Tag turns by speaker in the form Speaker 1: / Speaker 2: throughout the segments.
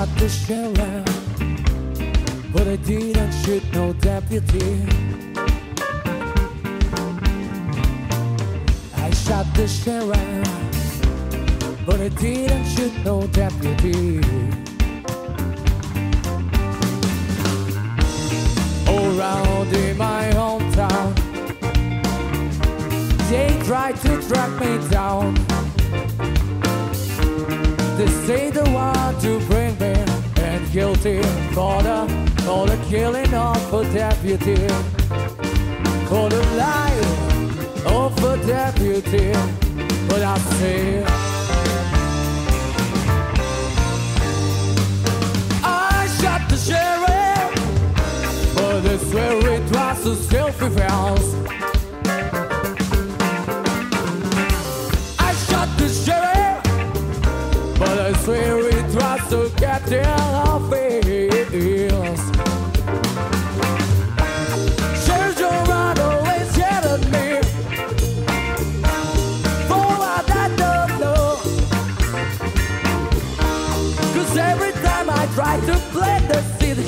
Speaker 1: shot the sheriff, but I didn't shoot no deputy. I shot the sheriff, but I didn't shoot no deputy. Around in my hometown, they tried to track me down. They say they want to bring me guilty for the for the killing of a deputy, for the life of a deputy. But I say. I shot the sheriff, but I swear it was a self-defense. I shot the sheriff, but I swear it was to get their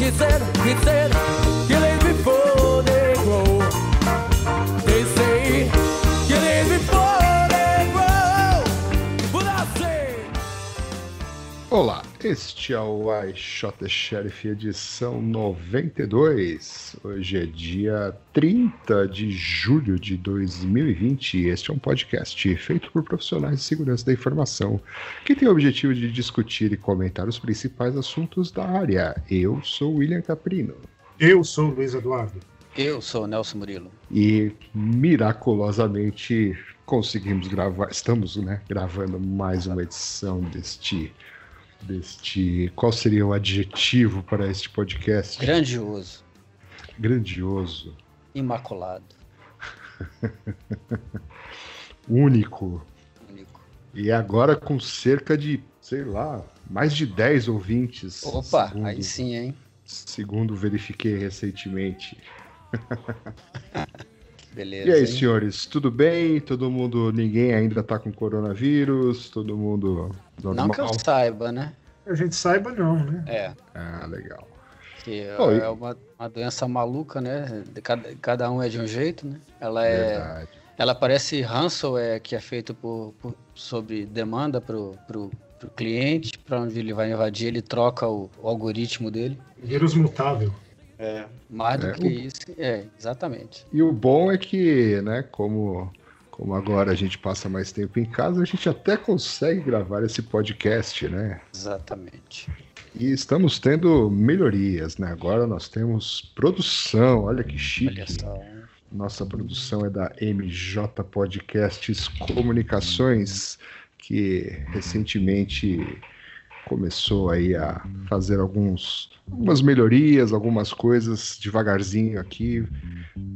Speaker 1: he said, he said,
Speaker 2: este é o I Shot the Sheriff edição 92. Hoje é dia 30 de julho de 2020 e este é um podcast feito por profissionais de segurança da informação que tem o objetivo de discutir e comentar os principais assuntos da área. Eu sou William Caprino
Speaker 3: Eu sou o Luiz Eduardo.
Speaker 4: Eu sou o Nelson Murilo.
Speaker 2: e miraculosamente conseguimos gravar, estamos né, gravando mais uma edição deste deste qual seria o adjetivo para este podcast?
Speaker 4: Grandioso,
Speaker 2: grandioso.
Speaker 4: Imaculado,
Speaker 2: único.
Speaker 4: Único.
Speaker 2: e agora com cerca de sei lá mais de 10 ouvintes
Speaker 4: Opa,
Speaker 2: segundo,
Speaker 4: aí sim, hein?
Speaker 2: segundo verifiquei recentemente
Speaker 4: Beleza.
Speaker 2: e aí
Speaker 4: hein?
Speaker 2: senhores tudo bem todo mundo ninguém ainda tá com coronavírus todo mundo normal
Speaker 4: Não que eu saiba, né?
Speaker 3: A gente saiba não, né?
Speaker 4: É,
Speaker 2: ah legal
Speaker 4: que
Speaker 2: Pô, e-
Speaker 4: é uma, uma doença maluca, né? De Cada, cada um é de um jeito, né? Ela é.
Speaker 2: verdade
Speaker 4: Ela parece ransomware que é feito por, por- sobre demanda pro, pro, pro cliente, para onde ele vai invadir, ele troca o, o algoritmo dele.
Speaker 3: Vírus mutável.
Speaker 4: É. Mais do
Speaker 2: É.
Speaker 4: que isso. É, exatamente.
Speaker 2: E o bom é que, né, como, como agora a gente passa mais tempo em casa, a gente até consegue gravar esse podcast, né?
Speaker 4: Exatamente.
Speaker 2: E estamos tendo melhorias, né? Agora nós temos produção, olha que chique.
Speaker 4: Olha só.
Speaker 2: Nossa produção é da MJ Podcasts Comunicações, que recentemente começou aí a fazer alguns, algumas melhorias, algumas coisas devagarzinho aqui.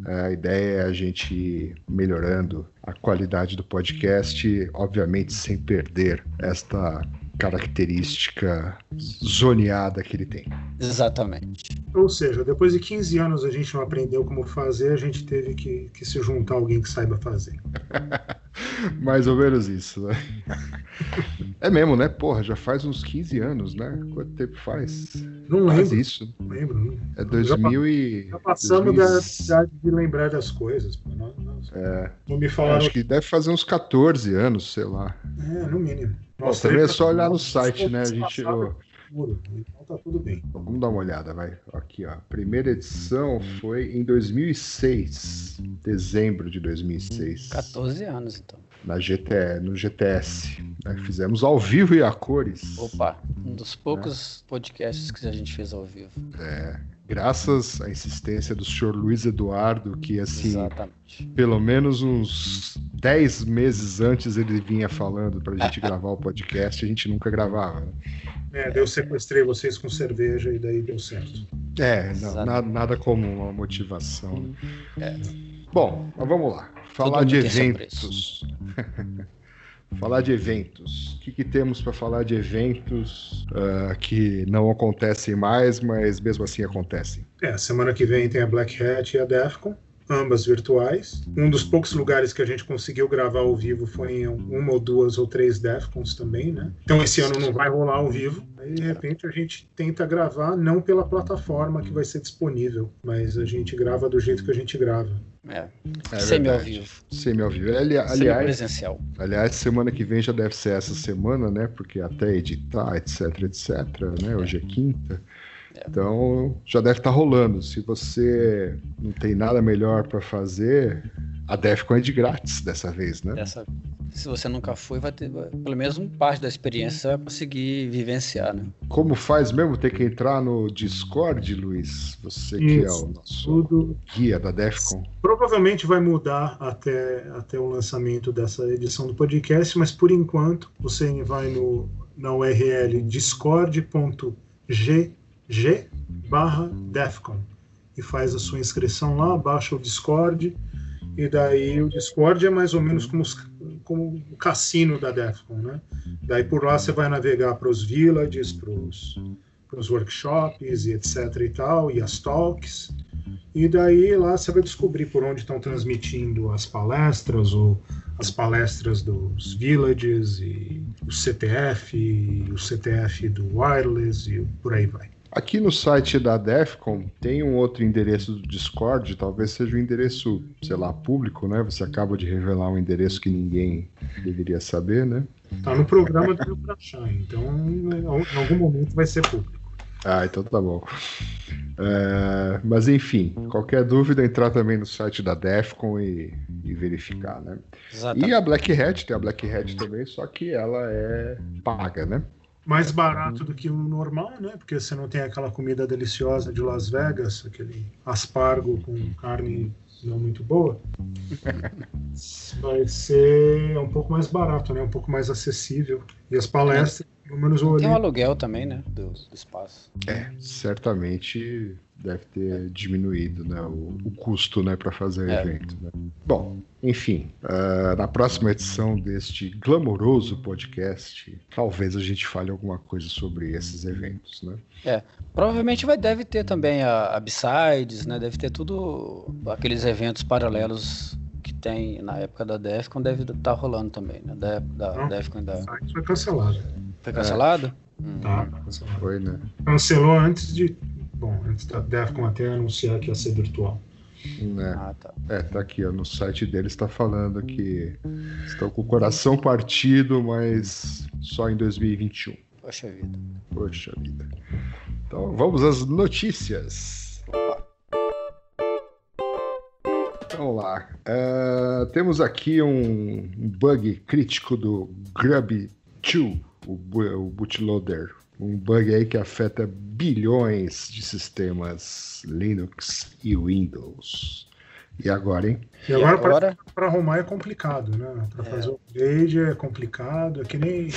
Speaker 2: A ideia é a gente ir melhorando a qualidade do podcast, obviamente sem perder esta característica zoneada que ele tem.
Speaker 4: Exatamente.
Speaker 3: Ou seja, depois de 15 anos a gente não aprendeu como fazer, a gente teve que, que se juntar a alguém que saiba fazer.
Speaker 2: Mais ou menos isso, né? É mesmo, né? Porra, já faz uns 15 anos, né? Quanto tempo faz?
Speaker 3: Não
Speaker 2: Faz
Speaker 3: lembro,
Speaker 2: isso.
Speaker 3: não lembro. Não.
Speaker 2: É 2000 e...
Speaker 3: Já passamos da
Speaker 2: 2000
Speaker 3: idade de lembrar das coisas. Não, não,
Speaker 2: É,
Speaker 3: não me falaram.
Speaker 2: acho que deve fazer uns 14 anos, sei lá.
Speaker 3: É, no mínimo.
Speaker 2: Bom, também é só olhar no site, né? A gente...
Speaker 3: Puro, Então tá tudo bem.
Speaker 2: Vamos dar uma olhada, vai. Aqui, ó. A primeira edição foi em 2006. Dezembro de 2006.
Speaker 4: 14 anos, então.
Speaker 2: Na GT, no GTS. né? Fizemos ao vivo e a cores.
Speaker 4: Opa, um dos poucos podcasts que a gente fez ao vivo.
Speaker 2: Graças à insistência do senhor Luiz Eduardo, que assim,
Speaker 4: Exatamente.
Speaker 2: pelo menos uns 10 meses antes ele vinha falando pra gente gravar o podcast, a gente nunca gravava. né?
Speaker 3: É, daí eu sequestrei vocês com cerveja e daí deu certo.
Speaker 2: É, não,
Speaker 4: Exato.
Speaker 2: nada, nada como uma motivação. né?
Speaker 4: É.
Speaker 2: Bom, mas vamos lá. Falar de eventos. falar de eventos. O que, que temos para falar de eventos ah, que não acontecem mais, mas mesmo assim acontecem?
Speaker 3: É, semana que vem tem a Black Hat e a Defcon. ambas virtuais. Um dos poucos lugares que a gente conseguiu gravar ao vivo foi em uma ou duas ou três Defcons também, né? Então esse ano não vai rolar ao vivo. Aí de repente a gente tenta gravar não pela plataforma que vai ser disponível, mas a gente grava do jeito que a gente grava.
Speaker 4: É.
Speaker 2: É
Speaker 4: Semi ao vivo.
Speaker 2: Semi ao vivo. Ali- aliás,
Speaker 4: Semi-presencial.
Speaker 2: aliás, semana que vem já deve ser essa semana, né? Porque até editar, etc, etc, né? Hoje é quinta. Então já deve estar rolando. Se você não tem nada melhor para fazer, a Defcon é de grátis dessa vez, né?
Speaker 4: Dessa, se você nunca foi, vai ter pelo menos um parte da experiência você vai conseguir vivenciar, né?
Speaker 2: Como faz mesmo? Tem que entrar no Discord, Luiz? Você que é
Speaker 3: Isso.
Speaker 2: o nosso
Speaker 3: Tudo
Speaker 2: guia da Defcon.
Speaker 3: provavelmente vai mudar até, até o lançamento dessa edição do podcast, mas por enquanto você vai no, na URL discord.gg barra Defcon e faz a sua inscrição lá, baixa o Discord e daí o Discord é mais ou menos como, os- como o cassino da Defcon, né? Daí por lá você vai navegar para os villages, para os workshops e etc e tal, e as talks. E daí lá você vai descobrir por onde estão transmitindo as palestras, ou as palestras dos villages, e o CTF, e o CTF do wireless, e por aí vai.
Speaker 2: Aqui no site da Defcon tem um outro endereço do Discord, talvez seja um endereço, sei lá, público, né? Você acaba de revelar um endereço que ninguém deveria saber, né?
Speaker 3: Tá no programa do para achar, então em algum momento vai ser público.
Speaker 2: Ah, então tá bom. É, mas enfim, qualquer dúvida, entrar também no site da Defcon e, e verificar, né?
Speaker 4: Exatamente.
Speaker 2: E a Black Hat, tem a Black Hat também, só que ela é paga, né?
Speaker 3: Mais barato do que o normal, né? Porque você não tem aquela comida deliciosa de Las Vegas, aquele aspargo com carne não muito boa. Vai ser um pouco mais barato, né? Um pouco mais acessível. E as palestras, pelo menos eu
Speaker 4: Tem um aluguel também, né? Do, do espaço.
Speaker 2: É, certamente deve ter diminuído né, o, o custo né, para fazer o
Speaker 4: É.
Speaker 2: evento. né? Bom, enfim, ah, na próxima edição deste glamouroso podcast, talvez a gente fale alguma coisa sobre esses eventos. Né?
Speaker 4: Provavelmente vai, deve ter também a, a B-Sides, né? Deve ter tudo aqueles eventos paralelos que tem na época da Defcon, deve estar rolando também, né? Da, da
Speaker 3: Não.
Speaker 4: Defcon da...
Speaker 3: Foi cancelado.
Speaker 4: Foi cancelado? Hum.
Speaker 3: Tá, cancelado.
Speaker 2: Foi, né?
Speaker 3: Cancelou antes de. Bom, antes da Defcon até anunciar que ia ser virtual.
Speaker 2: né?
Speaker 4: Ah, tá.
Speaker 2: É, tá aqui, ó, no site deles está falando que estão com o coração partido, mas só em 2021.
Speaker 4: Poxa vida.
Speaker 2: Poxa vida. Então vamos às notícias. Vamos lá. É, temos aqui um bug crítico do Grub2, o, bu- o bootloader. Um bug aí que afeta bilhões de sistemas Linux e Windows. E agora, hein?
Speaker 3: E agora,
Speaker 4: agora,
Speaker 3: para arrumar é complicado, né? Para
Speaker 4: É.
Speaker 3: fazer o upgrade é complicado, é que nem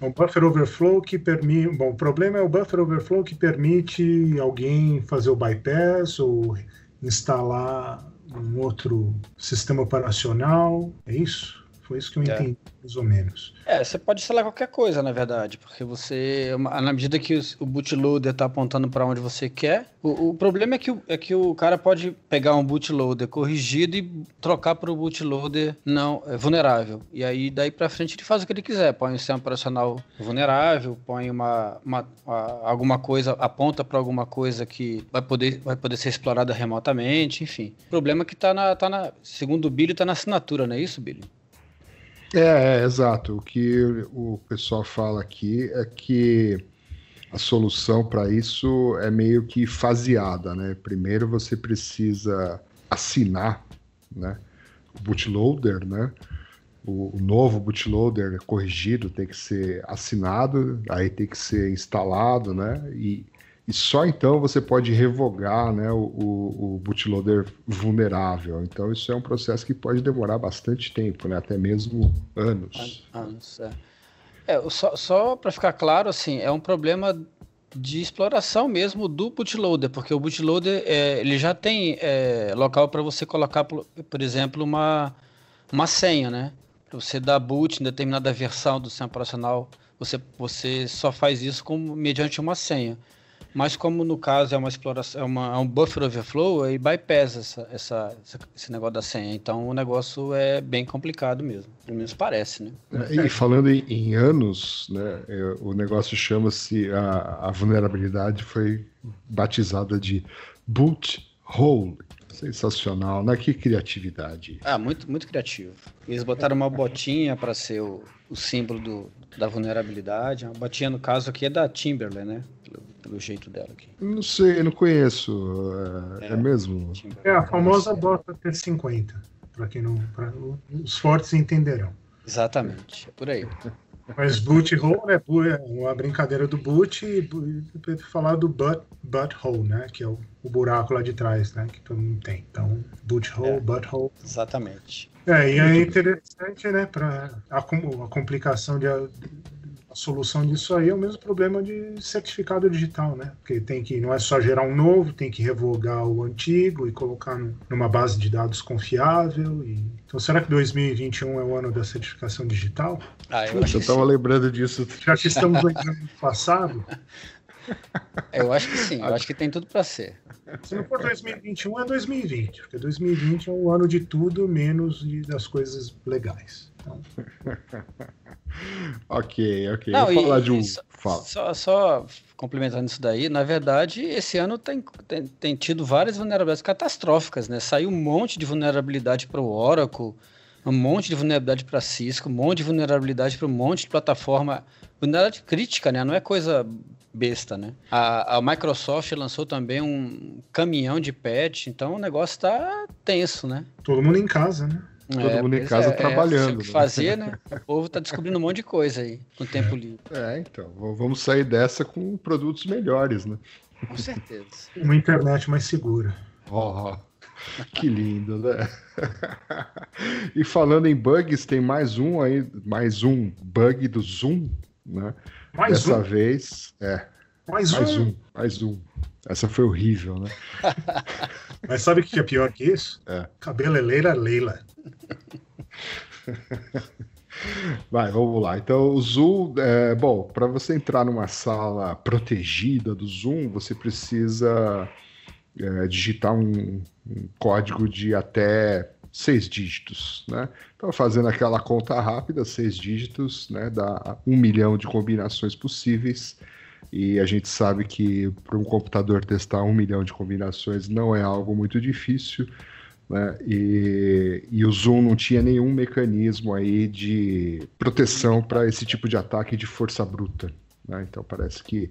Speaker 3: é um buffer overflow que permite. Bom, o problema é o buffer overflow que permite alguém fazer o bypass ou instalar um outro sistema operacional. É isso? Foi isso que eu
Speaker 4: É.
Speaker 3: entendi, mais ou menos.
Speaker 4: é, você pode instalar qualquer coisa, na verdade, porque você, na medida que o bootloader está apontando para onde você quer, o, o problema é que, o, é que o cara pode pegar um bootloader corrigido e trocar para o bootloader não é, vulnerável. E aí, daí para frente, ele faz o que ele quiser. Põe um sistema operacional vulnerável, põe uma, uma- a- alguma coisa, aponta para alguma coisa que vai poder, vai poder ser explorada remotamente, enfim. O problema é que está na, tá na, segundo o Billy, está na assinatura, não é isso, Billy?
Speaker 2: É, é, exato. O que o pessoal fala aqui é que a solução para isso é meio que faseada, né? Primeiro você precisa assinar, né? O bootloader, né? O, o novo bootloader corrigido tem que ser assinado, aí tem que ser instalado, né? E, e só então você pode revogar né, o, o, o bootloader vulnerável. Então isso é um processo que pode demorar bastante tempo, né? Até mesmo anos.
Speaker 4: Anos, é. É, só, só para ficar claro, assim, é um problema de exploração mesmo do bootloader, porque o bootloader é, ele já tem é, local para você colocar, por, por exemplo, uma, uma senha, né? Para você dar boot em determinada versão do sistema operacional, você, você só faz isso com, mediante uma senha. Mas como no caso é uma exploração, é, uma, é um buffer overflow, aí bypass essa, essa, esse negócio da senha. Então o negócio é bem complicado mesmo. Pelo menos parece, né?
Speaker 2: E falando em, em anos, né, é, o negócio chama-se, a, a vulnerabilidade foi batizada de boot hole. Sensacional, né? Que criatividade.
Speaker 4: Ah, muito, muito criativo. Eles botaram uma botinha para ser o, o símbolo do, da vulnerabilidade. A botinha, no caso aqui, é da Timberland, né? Pelo, pelo jeito dela aqui.
Speaker 2: Não sei, não conheço. É, é, é mesmo?
Speaker 3: É a famosa bota T50. Para quem não. Pra, os fortes entenderão.
Speaker 4: Exatamente, é por aí.
Speaker 3: Mas boot hole é uma brincadeira do boot e falar do butt, butt hole, né? Que é o, o, buraco lá de trás, né? Que todo mundo tem. Então, boot hole, é, butt hole.
Speaker 4: Exatamente.
Speaker 3: É, e é interessante, né? Para a, a complicação de, a solução disso aí é o mesmo problema de certificado digital, né? Porque tem que não é só gerar um novo, tem que revogar o antigo e colocar no, numa base de dados confiável. E... Então, será que 2021 é o ano da certificação digital?
Speaker 2: Ah, eu Puxa, estava lembrando disso.
Speaker 3: Já que estamos no ano passado.
Speaker 4: Eu acho que sim, eu acho que tem tudo para ser.
Speaker 3: Se não for 2021, é 2020, porque 2020 é o ano de tudo menos de, das coisas legais. Então...
Speaker 2: ok, ok. Não, Vou falar de um.
Speaker 4: Fala. Só, só, complementando isso daí, na verdade, esse ano tem, tem, tem tido várias vulnerabilidades catastróficas, né? Saiu um monte de vulnerabilidade para o Oracle, um monte de vulnerabilidade para Cisco, um monte de vulnerabilidade para um monte de plataforma. Vulnerabilidade crítica, né? Não é coisa besta, né? A, a Microsoft lançou também um caminhão de patch, então o negócio tá tenso, né?
Speaker 3: Todo mundo em casa, né?
Speaker 2: Todo é, mundo em casa é, trabalhando. É, o
Speaker 4: que né? fazer, né? O povo tá descobrindo um monte de coisa aí, com tempo livre.
Speaker 2: É, então, vamos sair dessa com produtos melhores, né?
Speaker 4: Com certeza.
Speaker 3: Uma internet mais segura.
Speaker 2: Ó, oh, que lindo, né? e falando em bugs, tem mais um aí, mais um bug do Zoom, né? Mais Dessa um? vez, é.
Speaker 3: Mais, mais um.
Speaker 2: um. Mais um. Essa foi horrível, né?
Speaker 3: Mas sabe o que é pior que isso? É. Cabeleleira Leila.
Speaker 2: Vai, vamos lá. Então, o Zoom, é, bom, para você entrar numa sala protegida do Zoom, você precisa é, digitar um, um, código de até seis dígitos, né? Então, fazendo aquela conta rápida, seis dígitos, né, dá um milhão de combinações possíveis. E a gente sabe que para um computador testar um milhão de combinações não é algo muito difícil. Né? E, e, o Zoom não tinha nenhum mecanismo aí de proteção para esse tipo de ataque de força bruta. Né? Então parece que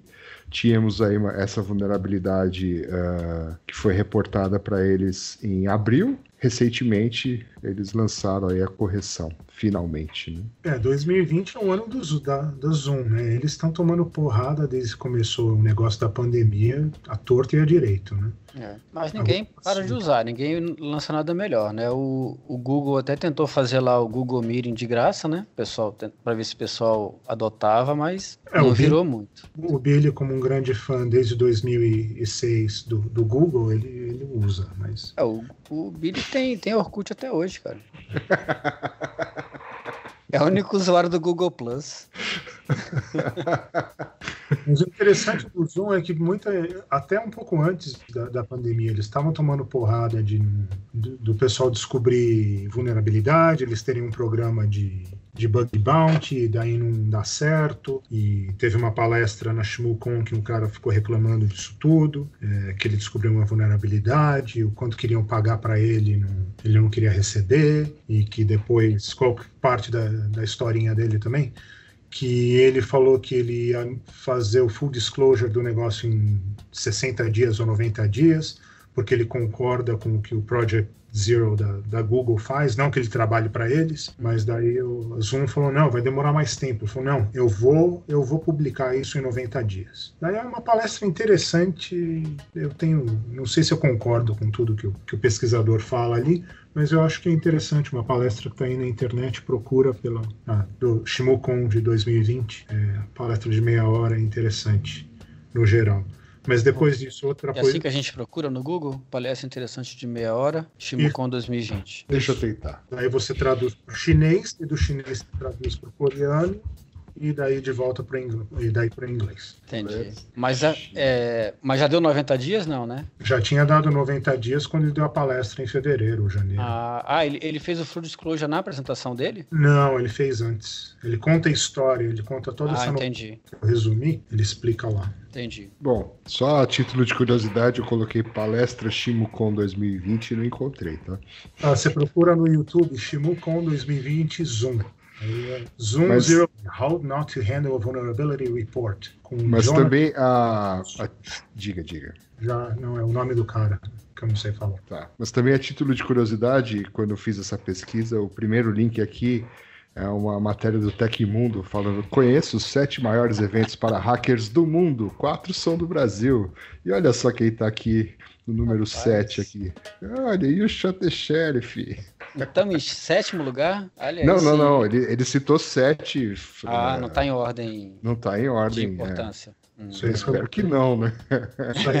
Speaker 2: tínhamos aí uma, essa vulnerabilidade uh, que foi reportada para eles em abril. Recentemente eles lançaram aí a correção, finalmente. Né?
Speaker 3: É, 2020 é o ano do, da, do Zoom, né? Eles estão tomando porrada desde que começou o negócio da pandemia, a torta e a direito, né?
Speaker 4: É, mas ninguém para de usar, ninguém lança nada melhor, né? O, o Google até tentou fazer lá o Google Meeting de graça, né? Pessoal, para ver se o pessoal adotava, mas é, não virou Billy, muito.
Speaker 3: O Billy, como um grande fã desde 2006 do, do Google, ele, ele usa, mas...
Speaker 4: É, o, o Billy tem, tem Orkut até hoje, cara. É o único usuário do Google Plus.
Speaker 3: Mas o interessante do Zoom é que muita, até um pouco antes da, da pandemia, eles estavam tomando porrada de, do, do, pessoal descobrir vulnerabilidade, eles terem um programa de, de bug bounty, daí não dá certo. E teve uma palestra na ShmooCon que um cara ficou reclamando disso tudo, é, que ele descobriu uma vulnerabilidade, o quanto queriam pagar para ele, não, ele não queria receber, e que depois, qual parte da, da historinha dele também, que ele falou que ele ia fazer o full disclosure do negócio em 60 dias ou 90 dias, porque ele concorda com o que o Project Zero da, da Google faz, não que ele trabalhe para eles, mas daí o Zoom falou, não, vai demorar mais tempo. Ele falou, não, eu vou, eu vou publicar isso em 90 dias. Daí é uma palestra interessante, eu tenho, não sei se eu concordo com tudo que o, que o pesquisador fala ali, mas eu acho que é interessante uma palestra que está aí na internet, procura pela ah, do Shimokon de 2020, é, palestra de meia hora, é interessante no geral. Mas depois disso, outra
Speaker 4: coisa. É assim que a gente procura no Google? Palestra interessante de meia hora, Shimokon 2020.
Speaker 2: Deixa eu tentar.
Speaker 3: Aí você traduz para o chinês, e do chinês você traduz para o coreano, e daí de volta para inglês, e daí para inglês.
Speaker 4: Entendi. Mas, é, mas já deu 90 dias, não, né?
Speaker 3: Já tinha dado 90 dias quando ele deu a palestra em fevereiro, janeiro.
Speaker 4: Ah, ah ele, ele fez o Full Disclosure na apresentação dele?
Speaker 3: Não, ele fez antes. Ele conta a história, ele conta toda
Speaker 4: Ah,
Speaker 3: essa no-
Speaker 4: entendi.
Speaker 3: que eu resumi, ele explica lá.
Speaker 4: Entendi.
Speaker 2: Bom, só a título de curiosidade, eu coloquei palestra ShimuCon 2020 e não encontrei, tá?
Speaker 3: Ah, você procura no YouTube ShimuCon 2020 Zoom. Zoom
Speaker 2: Mas-
Speaker 3: Zero How Not to Handle a Vulnerability Report.
Speaker 2: Mas
Speaker 3: Jonathan-
Speaker 2: também a, a- Diga, diga.
Speaker 3: Já não é o nome do cara, que eu não sei falar.
Speaker 2: Tá. Mas também a título de curiosidade, quando eu fiz essa pesquisa, o primeiro link aqui é uma matéria do Tecmundo falando: conheço os sete maiores eventos para hackers do mundo, quatro são do Brasil. E olha só quem tá aqui no número
Speaker 4: Rapaz.
Speaker 2: 7 aqui. Olha, e o Shot the Sheriff?
Speaker 4: Estamos em sétimo lugar? Olha
Speaker 2: Não, não,
Speaker 4: sim.
Speaker 2: não. Ele, ele citou sete.
Speaker 4: Ah,
Speaker 2: é,
Speaker 4: não está em ordem
Speaker 2: Não tá em
Speaker 4: de
Speaker 2: ordem. é.
Speaker 4: importância. Hum.
Speaker 2: Eu
Speaker 3: aí
Speaker 2: espero que não, né?
Speaker 3: Isso aí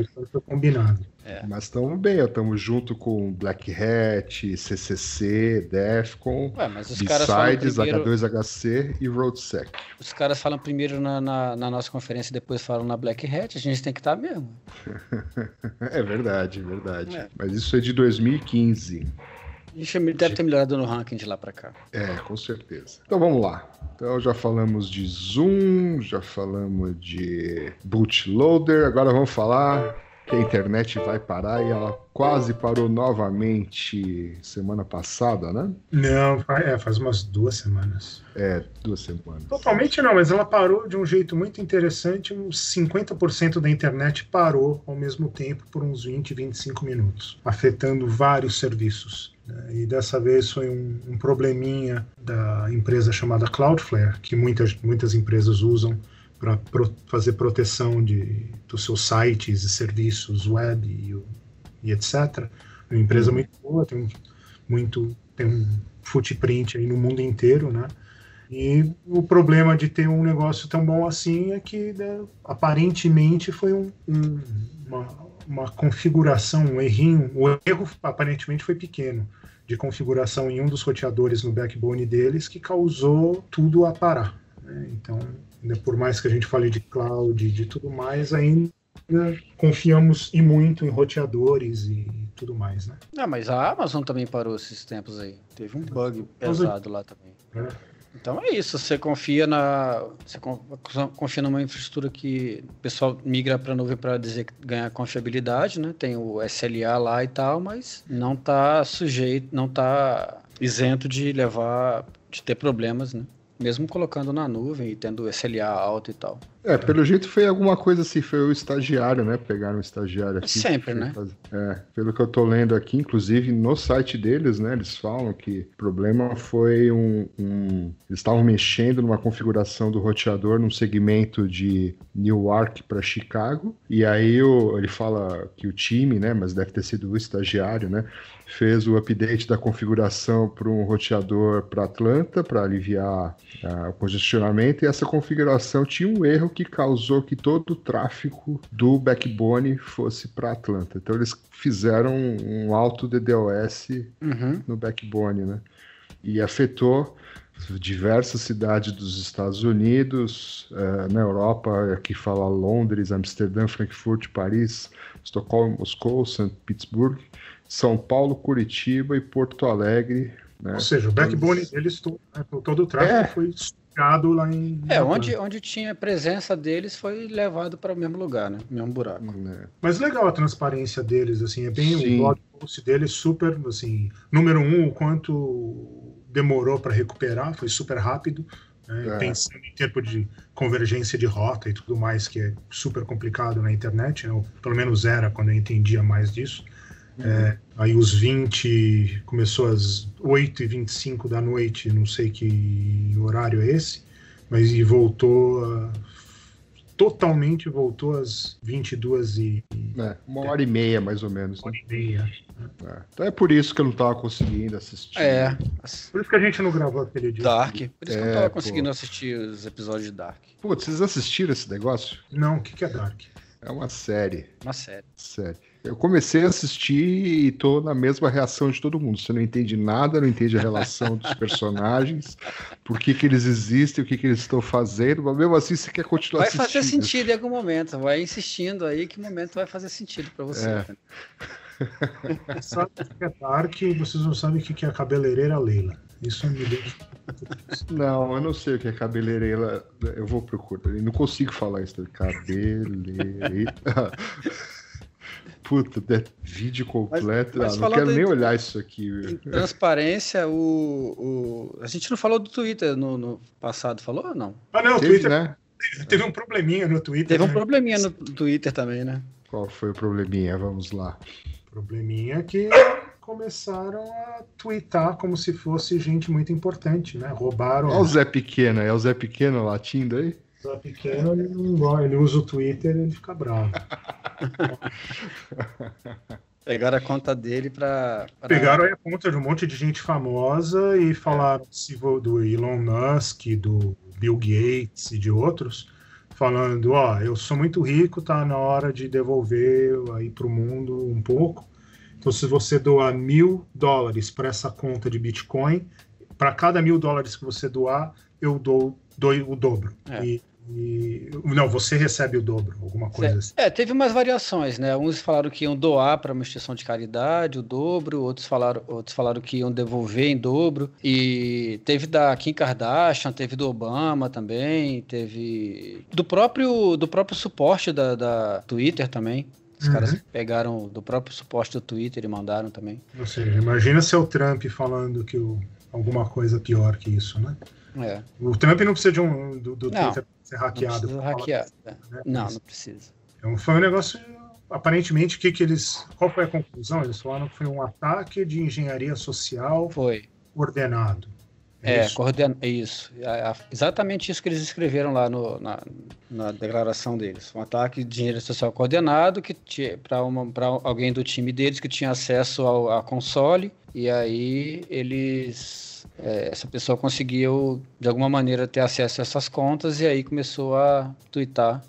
Speaker 3: isso aí foi combinado.
Speaker 2: Mas estamos bem, estamos junto com Black Hat, CCC, Defcon, B-Sides,
Speaker 4: primeiro,
Speaker 2: H2HC e RoadSec.
Speaker 4: os caras falam primeiro na, na, na nossa conferência e depois falam na Black Hat, a gente tem que estar mesmo.
Speaker 2: É verdade, é verdade.
Speaker 4: É.
Speaker 2: Mas isso é de 2015.
Speaker 4: A gente deve ter melhorado no ranking de lá pra cá.
Speaker 2: É, com certeza. Então vamos lá. Então já falamos de Zoom, já falamos de bootloader, agora vamos falar que a internet vai parar e ela quase parou novamente semana passada, né?
Speaker 3: Não, faz, é, faz umas duas semanas.
Speaker 2: É, duas semanas.
Speaker 3: Totalmente não, mas ela parou de um jeito muito interessante. Uns 50% da internet parou ao mesmo tempo por uns 20, 25 minutos, afetando vários serviços. né? E dessa vez foi um, um probleminha da empresa chamada Cloudflare, que muitas, muitas empresas usam para fazer proteção de, dos seus sites e serviços web e, e etc. É uma empresa muito boa, tem um, muito, tem um footprint aí no mundo inteiro, né? E o problema de ter um negócio tão bom assim é que né, aparentemente foi um- um- uma, uma configuração, um errinho. O erro aparentemente foi pequeno de configuração em um dos roteadores no backbone deles que causou tudo a parar. Né? Então, ainda por mais que a gente fale de cloud e de tudo mais, ainda confiamos e muito em roteadores e tudo mais, né?
Speaker 4: Ah, mas a Amazon também parou esses tempos aí. Teve um bug pesado lá também.
Speaker 3: É.
Speaker 4: Então é isso, você confia na. Você con- confia numa infraestrutura que o pessoal migra para nuvem para dizer que ganha confiabilidade, né? Tem o SLA lá e tal, mas não tá sujeito, não tá isento de levar, de ter problemas, né? Mesmo colocando na nuvem e tendo SLA alto e tal.
Speaker 2: É, pelo jeito foi alguma coisa assim, foi o estagiário, né? Pegaram o estagiário aqui.
Speaker 4: Sempre, né?
Speaker 2: fazer- É, pelo que eu tô lendo aqui, inclusive no site deles, né? Eles falam que o problema foi um. um- eles estavam mexendo numa configuração do roteador num segmento de Newark para Chicago. E aí o- ele fala que o time, né? Mas deve ter sido o estagiário, né? Fez o update da configuração para um roteador para Atlanta para aliviar ah, o congestionamento e essa configuração tinha um erro que causou que todo o tráfego do backbone fosse para Atlanta. Então eles fizeram um alto DDoS
Speaker 4: Uhum.
Speaker 2: no backbone, né? E afetou diversas cidades dos Estados Unidos, eh, na Europa, aqui fala Londres, Amsterdã, Frankfurt, Paris, Estocolmo, Moscou, São Pittsburgh, São Paulo, Curitiba e Porto Alegre. Né?
Speaker 3: Ou seja, o backbone deles, todo, né, todo o tráfego
Speaker 2: É.
Speaker 3: foi lá em.
Speaker 4: É, onde, onde tinha presença deles foi levado para o mesmo lugar, né? Mesmo buraco.
Speaker 2: Né?
Speaker 3: Mas legal a transparência deles, assim, é bem
Speaker 2: Sim.
Speaker 3: o blog post deles super, assim, número um, o quanto demorou para recuperar, foi super rápido, né,
Speaker 2: É.
Speaker 3: pensando em tempo de convergência de rota e tudo mais, que é super complicado na internet, né, ou pelo menos era quando eu entendia mais disso. É, aí os 20, começou às 8h25 da noite, não sei que horário é esse, mas e voltou, a- totalmente voltou às 22 e
Speaker 2: É, uma hora e meia, mais ou menos. Né?
Speaker 3: meia.
Speaker 2: É. Então é por isso que eu não estava conseguindo assistir.
Speaker 4: É,
Speaker 3: Por isso que a gente não gravou aquele dia.
Speaker 4: Dark. Por isso que eu não
Speaker 2: É,
Speaker 4: tava
Speaker 2: pô.
Speaker 4: conseguindo assistir os episódios de Dark.
Speaker 2: Putz, vocês assistiram esse negócio?
Speaker 3: Não, o que, que é Dark?
Speaker 2: É uma série.
Speaker 4: Uma série.
Speaker 2: série. Eu comecei a assistir e tô na mesma reação de todo mundo. Você não entende nada, não entende a relação dos personagens, por que, que eles existem, o que, que eles estão fazendo, mas mesmo assim você quer continuar
Speaker 4: vai
Speaker 2: assistindo.
Speaker 4: Vai fazer sentido em algum momento, vai insistindo aí que momento vai fazer sentido para você. É.
Speaker 3: Sabe o que é Dark vocês não sabem o que é a cabeleireira Leila. Isso me deixa.
Speaker 2: Não, eu não sei o que é cabeleireira. Eu vou procurar. Eu não consigo falar isso. Cabeleireira. Puta, é vídeo completo. Mas, mas ah, não quero nem olhar isso aqui.
Speaker 4: Transparência, o, o, A gente não falou do Twitter no, no passado, falou ou não?
Speaker 3: Ah, não, o Twitter. Né? Teve um probleminha no Twitter.
Speaker 4: Teve um né? probleminha no Twitter também, né?
Speaker 2: Qual foi o probleminha? Vamos lá.
Speaker 3: Probleminha que começaram a twittar como se fosse gente muito importante, né? Roubaram.
Speaker 2: Olha o Zé Pequeno, é o Zé Pequeno latindo aí?
Speaker 3: Zé Pequeno, ele, não, ele usa o Twitter e ele fica bravo.
Speaker 4: Pegaram a conta dele para. Pra...
Speaker 3: Pegaram a conta de um monte de gente famosa e falaram é. do Elon Musk, do Bill Gates e de outros, falando: Ó, oh, eu sou muito rico, tá na hora de devolver aí para o mundo um pouco. Então, se você doar mil dólares para essa conta de Bitcoin, para cada mil dólares que você doar, eu dou, dou o dobro. É. E e, não, você recebe o dobro, alguma coisa assim.
Speaker 4: É, teve umas variações, né? Uns falaram que iam doar para uma instituição de caridade o dobro, outros falaram, outros falaram que iam devolver em dobro. E teve da Kim Kardashian, teve do Obama também, teve do próprio do próprio suporte da, da Twitter também. Os uhum. caras pegaram do próprio suporte do Twitter e mandaram também.
Speaker 3: Ou seja, imagina se é o Trump falando que o, alguma coisa pior que isso, né?
Speaker 4: É.
Speaker 3: O Trump não precisa de um do, do. Twitter ser hackeado.
Speaker 4: Não, hackeado, né? não, não precisa.
Speaker 3: Então foi um negócio. Aparentemente, que, que eles. Qual foi a conclusão? Eles falaram que foi um ataque de engenharia social
Speaker 4: foi.
Speaker 3: coordenado.
Speaker 4: É, é isso? coorden... isso. Exatamente isso que eles escreveram lá no, na, na declaração deles. Um ataque de engenharia social coordenado que para alguém do time deles que tinha acesso ao a console e aí eles é, essa pessoa conseguiu, de alguma maneira, ter acesso a essas contas e aí começou a twittar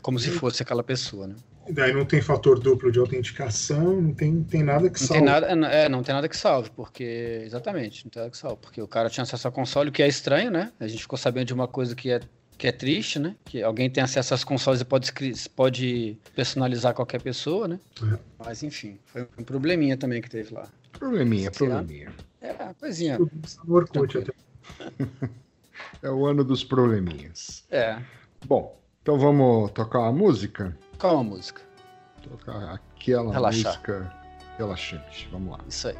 Speaker 4: como se fosse aquela pessoa, né?
Speaker 3: E daí não tem fator duplo de autenticação, não tem, tem nada que salve.
Speaker 4: Não tem nada, é, não tem nada que salve, porque. Exatamente, não tem nada que salve. Porque o cara tinha acesso ao console, o que é estranho, né? A gente ficou sabendo de uma coisa que é, que é triste, né? Que alguém tem acesso às consoles e pode, pode personalizar qualquer pessoa, né? É. Mas enfim, foi um probleminha também que teve lá.
Speaker 2: Probleminha, probleminha.
Speaker 4: É, coisinha.
Speaker 2: é o ano dos probleminhas.
Speaker 4: É.
Speaker 2: Bom, então vamos tocar uma música?
Speaker 4: Qual a música?
Speaker 2: Tocar aquela Relaxar. música relaxante. Vamos lá.
Speaker 4: Isso aí.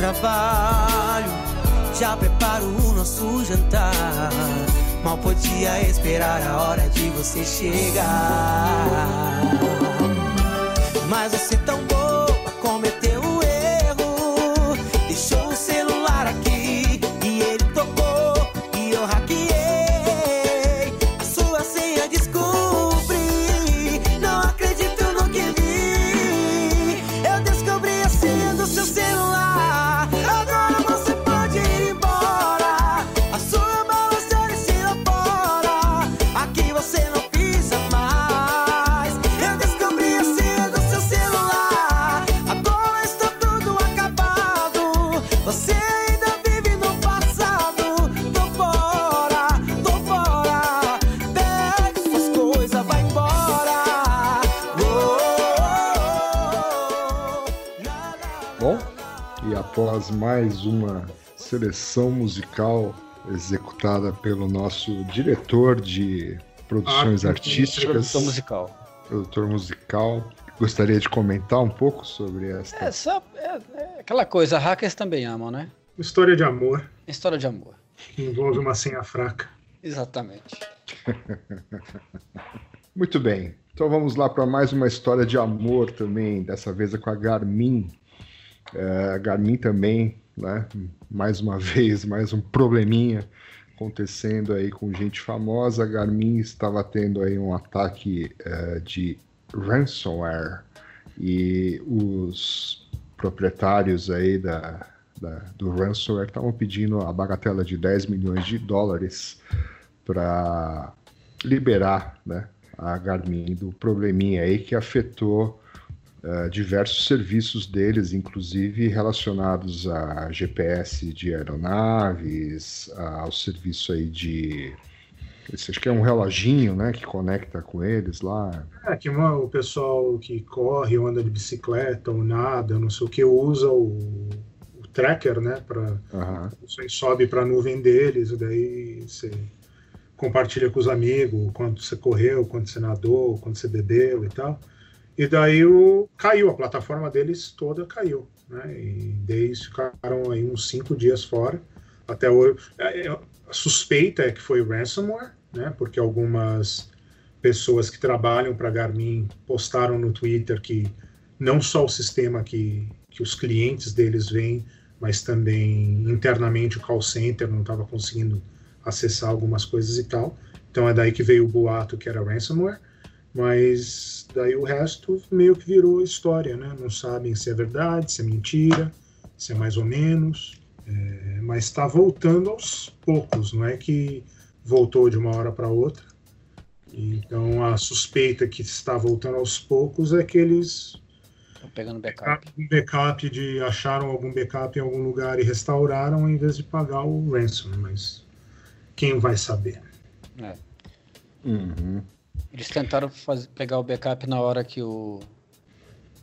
Speaker 5: Trabalho, já preparo o nosso jantar. Mal podia esperar a hora de você chegar. Mas você tão
Speaker 2: após mais uma seleção musical executada pelo nosso diretor de produções ah, artísticas.
Speaker 4: Produtor musical.
Speaker 2: Produtor musical. Gostaria de comentar um pouco sobre esta.
Speaker 4: É, só, é, é aquela coisa, hackers também amam, né?
Speaker 3: História de amor.
Speaker 4: História de amor.
Speaker 3: Que envolve uma senha fraca.
Speaker 4: Exatamente.
Speaker 2: Muito bem. Então vamos lá para mais uma história de amor também, dessa vez é com a Garmin, é, Garmin também, né? Mais uma vez, mais um probleminha acontecendo aí com gente famosa. Garmin estava tendo aí um ataque uh, de ransomware e os proprietários aí da, da do ransomware estavam pedindo a bagatela de 10 milhões de dólares para liberar né, a Garmin do probleminha aí que afetou uh, diversos serviços deles, inclusive relacionados a GPS de aeronaves, ao serviço aí de esse acho que é um reloginho, né, que conecta com eles lá.
Speaker 3: É, que o pessoal que corre ou anda de bicicleta ou nada, não sei o que, usa o, o tracker, né, para uhum. você sobe para a nuvem deles, e daí você compartilha com os amigos quanto você correu, quanto você nadou, quanto você bebeu e tal. E daí o, caiu, a plataforma deles toda caiu, né, e eles ficaram aí uns cinco dias fora. Até hoje, é, é, a suspeita é que foi ransomware, né? Porque algumas pessoas que trabalham para Garmin postaram no Twitter que não só o sistema que, que os clientes deles veem, mas também internamente o call center não estava conseguindo acessar algumas coisas e tal. Então é daí que veio o boato que era ransomware, mas daí o resto meio que virou história, né? Não sabem se é verdade, se é mentira, se é mais ou menos, é, mas está voltando aos poucos, não é que voltou de uma hora para outra. Então a suspeita que está voltando aos poucos é que eles
Speaker 4: Estão pegando backup.
Speaker 3: backup de acharam algum backup em algum lugar e restauraram em vez de pagar o ransom, mas quem vai saber? É.
Speaker 2: Uhum.
Speaker 4: Eles tentaram fazer, pegar o backup na hora que o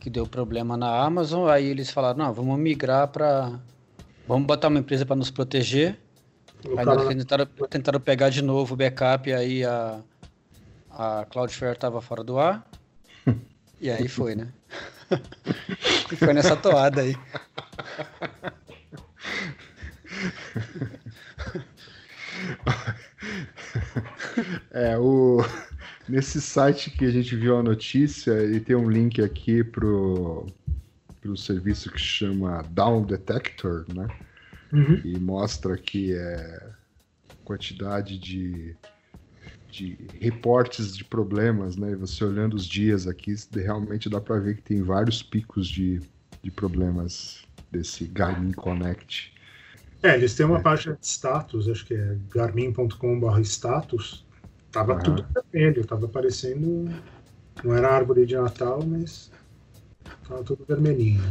Speaker 4: que deu problema na Amazon, aí eles falaram, não, vamos migrar para vamos botar uma empresa para nos proteger Aí tentaram, tentaram pegar de novo o backup, aí a, a Cloudflare estava fora do ar. E aí foi, né? e foi nessa toada aí.
Speaker 2: É, o... Nesse site que a gente viu a notícia, e tem um link aqui pro, pro serviço que chama Down Detector, né? uhum. e mostra que é quantidade de, de reportes de problemas, né? E você olhando os dias aqui, realmente dá para ver que tem vários picos de, de problemas desse Garmin Connect.
Speaker 3: É, eles têm uma é. página de status, acho que é garmin.com/status. Tava uhum. tudo vermelho, tava aparecendo. Não era árvore de Natal, mas tava tudo vermelhinho.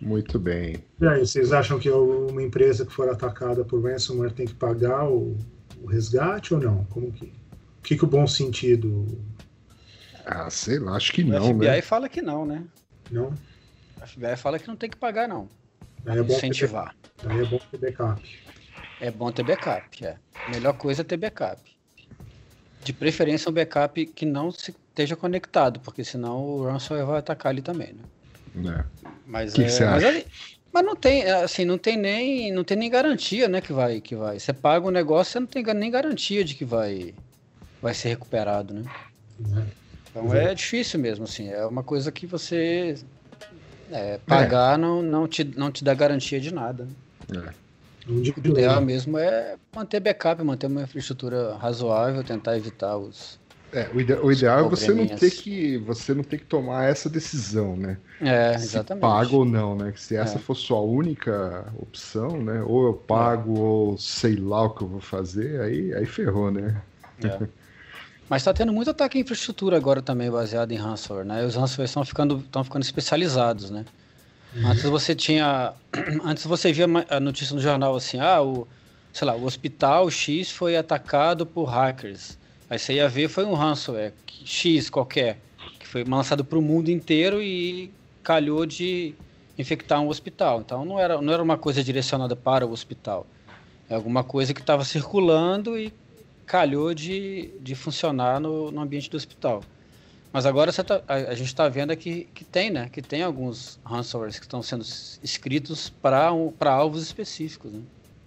Speaker 2: Muito bem.
Speaker 3: E aí, vocês acham que uma empresa que for atacada por ransomware tem que pagar o, o resgate ou não? Como que, o que, que o bom sentido?
Speaker 2: Ah, sei lá, acho que não,
Speaker 4: o FBI
Speaker 2: né?
Speaker 4: fala que não, né?
Speaker 3: Não.
Speaker 4: A FBI fala que não tem que pagar, não.
Speaker 3: Aí é bom
Speaker 4: incentivar.
Speaker 3: Ter, aí é bom ter backup.
Speaker 4: É bom ter backup, é. A melhor coisa é ter backup. De preferência um backup que não se esteja conectado, porque senão o ransomware vai atacar ali também, né?
Speaker 2: É.
Speaker 4: Mas,
Speaker 2: que
Speaker 4: é,
Speaker 2: que você
Speaker 4: mas,
Speaker 2: acha?
Speaker 4: mas não tem, assim, não tem nem, não tem nem garantia, né, que vai, que vai. Você paga o negócio, você não tem nem garantia de que vai, vai ser recuperado, né?
Speaker 3: É.
Speaker 4: Então é. é difícil mesmo, assim. É uma coisa que você é, pagar Não, não, te, não te dá garantia de nada.
Speaker 2: É.
Speaker 4: O ideal mesmo é manter backup, manter uma infraestrutura razoável, tentar evitar os,
Speaker 2: é, o, ide o ideal é você não ter que você não ter que tomar essa decisão, né?
Speaker 4: É, exatamente.
Speaker 2: Se pago ou não, né? Se essa é. for sua única opção, né? Ou eu pago é. ou sei lá o que eu vou fazer, aí, aí ferrou, né?
Speaker 4: É. Mas está tendo muito ataque à infraestrutura agora também baseado em ransomware, né? Os ransomware estão ficando estão ficando especializados, né? Uhum. Antes você tinha antes você via a notícia no jornal assim, ah, o sei lá, o hospital X foi atacado por hackers. Aí você ia ver, foi um ransomware X qualquer, que foi lançado para o mundo inteiro e calhou de infectar um hospital. Então não era, não era uma coisa direcionada para o hospital. É alguma coisa que estava circulando e calhou de, de funcionar no, no ambiente do hospital. Mas agora tá, a, a, gente está vendo que, que tem, né? Que tem alguns ransomwares que estão sendo escritos para um, alvos específicos. Né?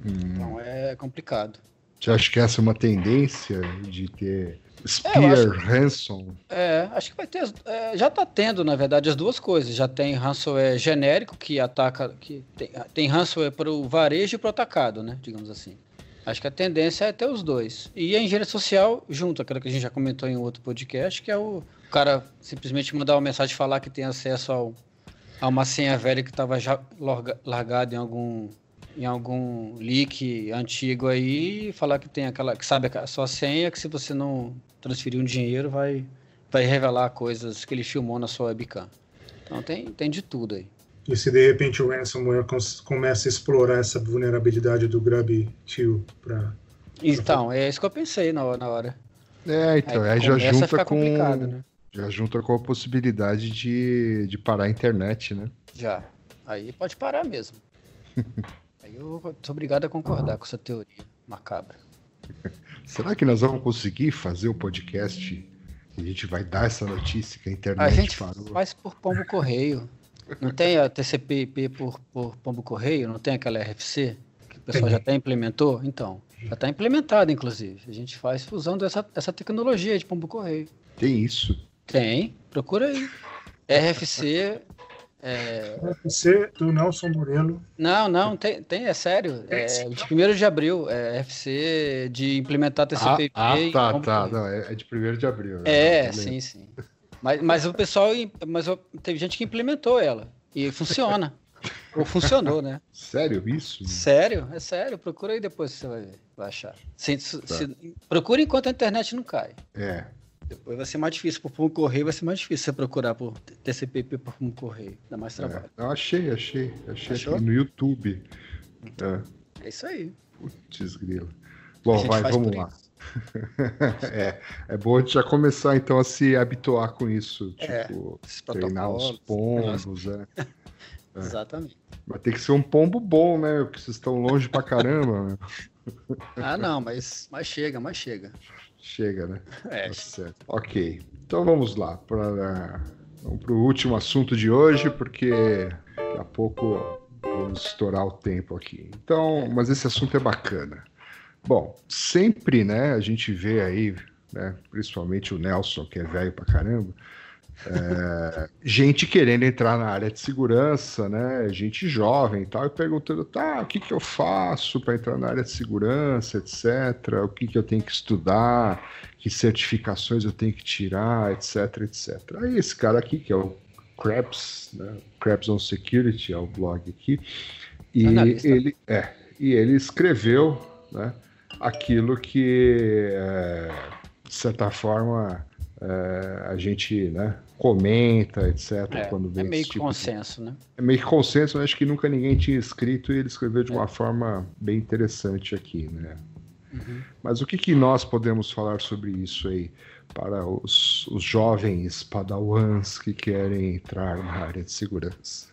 Speaker 4: Hum. Então é complicado.
Speaker 2: Você acha que essa é uma tendência de ter Spear, é, ransom?
Speaker 4: É, acho que vai ter. É, já está tendo, na verdade, as duas coisas. Já tem ransomware genérico que ataca. que Tem, tem ransomware para o varejo e para o atacado, né? Digamos assim. Acho que a tendência é ter os dois. E a engenharia social, junto, aquela que a gente já comentou em outro podcast, que é o cara simplesmente mandar uma mensagem falar que tem acesso ao, a uma senha velha que estava já largada em algum, em algum leak antigo aí, e falar que tem aquela, que sabe a sua senha, que se você não transferir um dinheiro, vai, vai revelar coisas que ele filmou na sua webcam. Então tem, tem de tudo aí.
Speaker 3: E se de repente o ransomware começa a explorar essa vulnerabilidade do GrabTo para.
Speaker 4: Então, é isso que eu pensei na hora. Na hora.
Speaker 2: É, então, aí, aí já junta com. Né? Já junta com a possibilidade de, de parar a internet, né?
Speaker 4: Já. Aí pode parar mesmo. aí eu sou obrigado a concordar com essa teoria macabra.
Speaker 2: Será que nós vamos conseguir fazer o podcast? A gente vai dar essa notícia que a internet
Speaker 4: a gente
Speaker 2: parou.
Speaker 4: faz por pombo correio. Não tem a TCP/IP por, por pombo correio? Não tem aquela RFC que o pessoal já até implementou? Então, já está implementada, inclusive. A gente faz usando essa, essa tecnologia de pombo correio.
Speaker 2: Tem isso?
Speaker 4: Tem. Procura aí. RFC. É...
Speaker 3: RFC do Nelson Moreno.
Speaker 4: Não, não, tem, tem é sério. É, de 1 de abril. É RFC de implementar TCP/IP.
Speaker 2: Ah, ah tá, tá. Não, é, é de 1 de abril. Né?
Speaker 4: É, sim, sim. Mas, mas o pessoal, mas teve gente que implementou ela e funciona. Ou funcionou, né?
Speaker 2: Sério isso?
Speaker 4: Sério, é sério. Procura aí depois que você vai ver, vai achar. Se, tá. se, procura enquanto a internet não cai.
Speaker 2: É.
Speaker 4: Depois vai ser mais difícil. Por Pum Correio vai ser mais difícil você procurar por TCP/IP por Pum Correio. Dá mais é. trabalho.
Speaker 2: É. Eu achei, achei. Achei Achou? aqui no YouTube.
Speaker 4: É. é isso aí.
Speaker 2: Putz, grilo. Bom, vai, vamos lá. é, é bom a gente já começar então a se habituar com isso, é, tipo, é, treinar os pombos, é.
Speaker 4: é. Exatamente.
Speaker 2: Vai ter que ser um pombo bom, né? Porque vocês estão longe pra caramba. Né?
Speaker 4: ah, não, mas, mas chega, mas chega.
Speaker 2: Chega, né?
Speaker 4: É. Tá certo.
Speaker 2: Ok. Então vamos lá para o último assunto de hoje, porque daqui a pouco vamos estourar o tempo aqui. Então, mas esse assunto é bacana. Bom, sempre, né, a gente vê aí, né, principalmente o Nelson, que é velho pra caramba, é, gente querendo entrar na área de segurança, né, gente jovem e tal, e perguntando, tá, o que que eu faço para entrar na área de segurança, etc, o que que eu tenho que estudar, que certificações eu tenho que tirar, etc, etc. Aí esse cara aqui, que é o Krebs, né, Krebs on Security, é o blog aqui, e ele, é, e ele escreveu, né, aquilo que, é, de certa forma, é, a gente né, comenta, etc.
Speaker 4: É, quando vem é meio tipo consenso,
Speaker 2: de...
Speaker 4: né?
Speaker 2: É meio que consenso, acho que nunca ninguém tinha escrito e ele escreveu de uma é. forma bem interessante aqui, né? Uhum. Mas o que, que nós podemos falar sobre isso aí para os, os jovens padawans que querem entrar na área de segurança?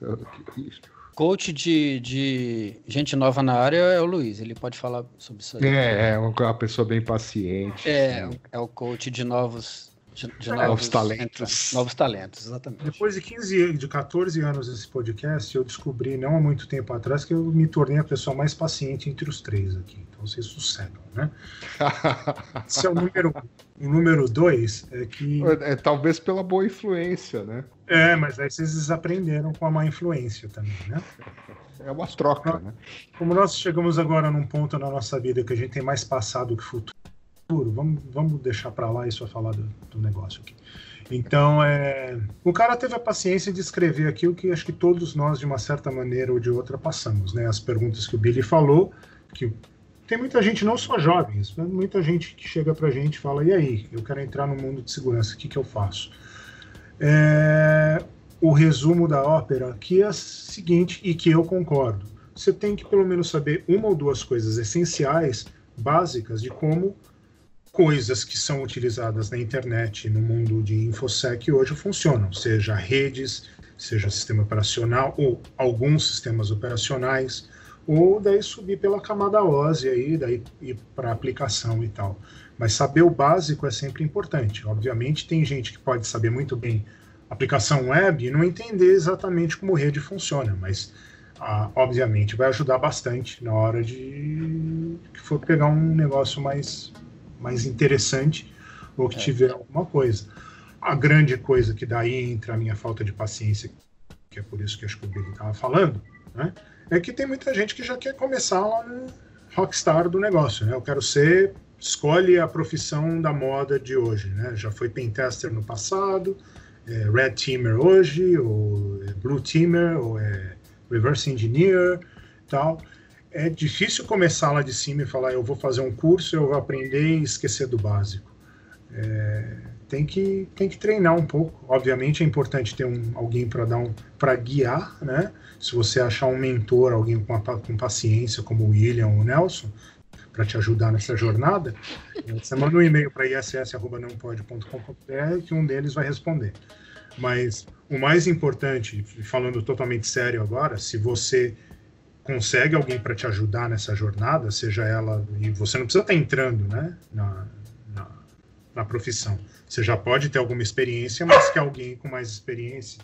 Speaker 4: coach de, de gente nova na área é o Luiz, ele pode falar sobre isso aí.
Speaker 2: É, é uma pessoa bem paciente.
Speaker 4: É, né? é o coach de novos, de, de novos,
Speaker 2: novos, talentos.
Speaker 4: Novos talentos, exatamente.
Speaker 3: Depois de 15, de 14 anos desse podcast, eu descobri, não há muito tempo atrás, que eu me tornei a pessoa mais paciente entre os três aqui. Então vocês sossegam, né? Esse é o número um. O número dois é que.
Speaker 2: É, talvez pela boa influência, né?
Speaker 3: É, mas aí vocês desaprenderam com a má influência também, né?
Speaker 2: É uma troca, né?
Speaker 3: Como nós chegamos agora num ponto na nossa vida que a gente tem mais passado que futuro, vamos, vamos deixar para lá isso a falar do, do, negócio aqui. Então, é, o cara teve a paciência de escrever aqui o que acho que todos nós, de uma certa maneira ou de outra, passamos, né? As perguntas que o Billy falou, que tem muita gente, não só jovens, muita gente que chega para a gente e fala: e aí, eu quero entrar no mundo de segurança, o que, que eu faço? É, o resumo da ópera que é o seguinte, e que eu concordo. Você tem que pelo menos saber uma ou duas coisas essenciais, básicas, de como coisas que são utilizadas na internet, no mundo de InfoSec hoje funcionam, seja redes, seja sistema operacional ou alguns sistemas operacionais, ou daí subir pela camada OSI aí, daí ir para aplicação e tal. Mas saber o básico é sempre importante. Obviamente, tem gente que pode saber muito bem aplicação web e não entender exatamente como rede funciona, mas ah, obviamente vai ajudar bastante na hora de que for pegar um negócio mais, mais interessante ou que é. tiver alguma coisa. A grande coisa que daí entra a minha falta de paciência, que é por isso que acho que o Billy estava falando, né, é que tem muita gente que já quer começar lá no rockstar do negócio, né? Eu quero ser escolhe a profissão da moda de hoje, né? Já foi pentester no passado, é red teamer hoje, ou é blue teamer, ou é reverse engineer, tal. É difícil começar lá de cima e falar eu vou fazer um curso, eu vou aprender e esquecer do básico. É, tem que tem que treinar um pouco. Obviamente é importante ter um, alguém para dar um para guiar, né? Se você achar um mentor, alguém com, a, com paciência, como o William ou o Nelson, para te ajudar nessa jornada, você manda um e-mail para iss.nãopode.com.br que um deles vai responder. Mas o mais importante, falando totalmente sério agora, se você consegue alguém para te ajudar nessa jornada, seja ela. E você não precisa estar tá entrando né, na, na, na profissão. Você já pode ter alguma experiência, mas que alguém com mais experiência,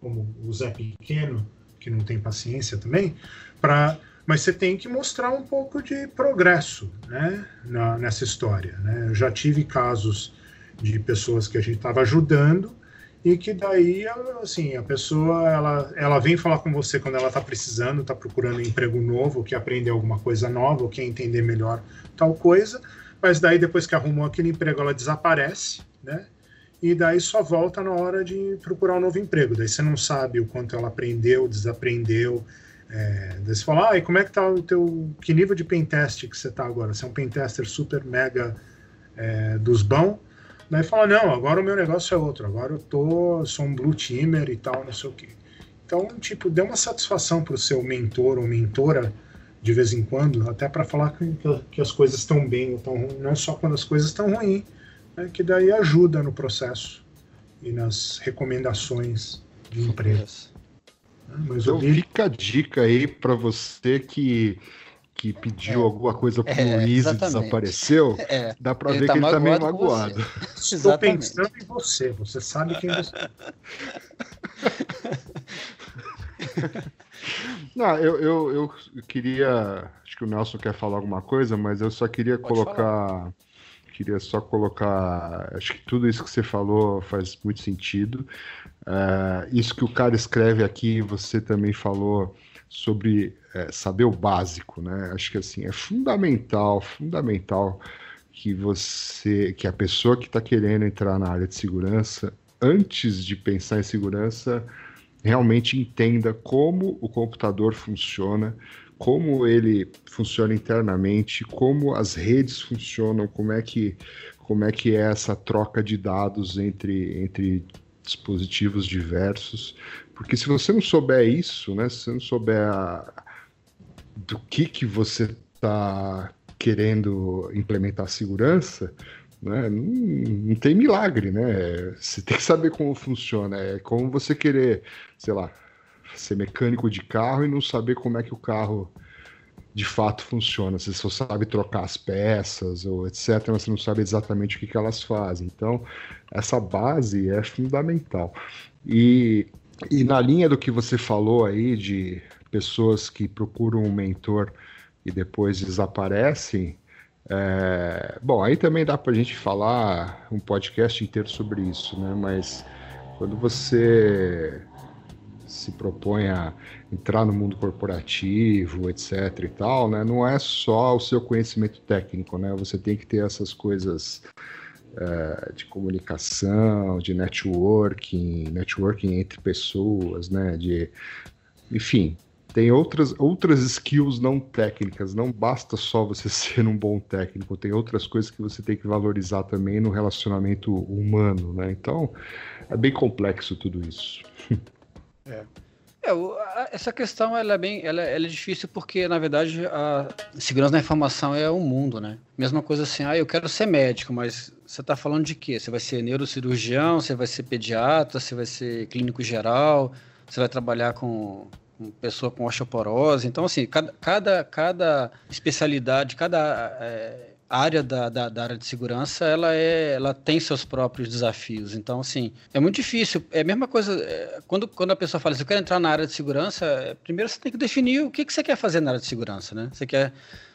Speaker 3: como o Zé Pequeno, que não tem paciência também, para mas você tem que mostrar um pouco de progresso né, na, nessa história. Né? Eu já tive casos de pessoas que a gente estava ajudando e que daí, assim, a pessoa, ela, ela vem falar com você quando ela está precisando, está procurando um emprego novo, quer aprender alguma coisa nova, ou quer entender melhor tal coisa, mas daí depois que arrumou aquele emprego, ela desaparece, né? E daí só volta na hora de procurar um novo emprego. Daí você não sabe o quanto ela aprendeu, desaprendeu, é, daí você fala, ah, e como é que tá o teu. Que nível de pentest que você tá agora? Você é um pentester super mega é, dos bons? Daí fala, não, agora o meu negócio é outro, agora eu tô, sou um blue teamer e tal, não sei o quê. Então, tipo, dê uma satisfação pro seu mentor ou mentora de vez em quando, até para falar que, que, as coisas estão bem ou estão ruins, não só quando as coisas estão ruins, né, que daí ajuda no processo e nas recomendações de empresas.
Speaker 2: Mas então fica a dica aí para você que que pediu é. alguma coisa pro é, Luiz e desapareceu, é. dá para ver tá que ele tá meio magoado.
Speaker 3: Estou pensando em você, você sabe quem você é.
Speaker 2: Não, eu, eu, eu queria. Acho que o Nelson quer falar alguma coisa, mas eu só queria Pode colocar. Falar. Queria só colocar. Acho que tudo isso que você falou faz muito sentido. Uh, isso que o cara escreve aqui, você também falou sobre é, saber o básico, né? Acho que assim é fundamental, fundamental que você, que a pessoa que está querendo entrar na área de segurança, antes de pensar em segurança, realmente entenda como o computador funciona, como ele funciona internamente, como as redes funcionam, como é que como é que é essa troca de dados entre, entre dispositivos diversos, porque se você não souber isso, né, se você não souber a, do que, que você está querendo implementar segurança, né, não, não, tem milagre, né? Você tem que saber como funciona. É como você querer, sei lá, ser mecânico de carro e não saber como é que o carro de fato funciona. Você só sabe trocar as peças ou etc, mas você não sabe exatamente o que, que elas fazem. Então, essa base é fundamental. E, e na linha do que você falou aí de pessoas que procuram um mentor e depois desaparecem, é, bom, aí também dá para a gente falar um podcast inteiro sobre isso, né? Mas quando você se propõe a entrar no mundo corporativo, etc e tal, né, não é só o seu conhecimento técnico, né? Você tem que ter essas coisas é, de comunicação, de networking, networking entre pessoas, né? De, enfim, tem outras, outras skills não técnicas. Não basta só você ser um bom técnico, tem outras coisas que você tem que valorizar também no relacionamento humano, né? Então, é bem complexo tudo isso.
Speaker 4: É. É, essa questão ela é bem, ela, ela, é difícil porque na verdade a segurança da informação é o mundo, né? Mesma coisa assim, ah, eu quero ser médico, mas você está falando de quê? Você vai ser neurocirurgião, você vai ser pediatra, você vai ser clínico geral, você vai trabalhar com, pessoa com osteoporose. Então assim, cada, cada, cada especialidade, cada é, área da, da, da, área de segurança ela é ela tem seus próprios desafios então assim é muito difícil é a mesma coisa é, quando, quando a pessoa fala assim, eu quero entrar na área de segurança é, primeiro você tem que definir o que, que você quer fazer na área de segurança né você quer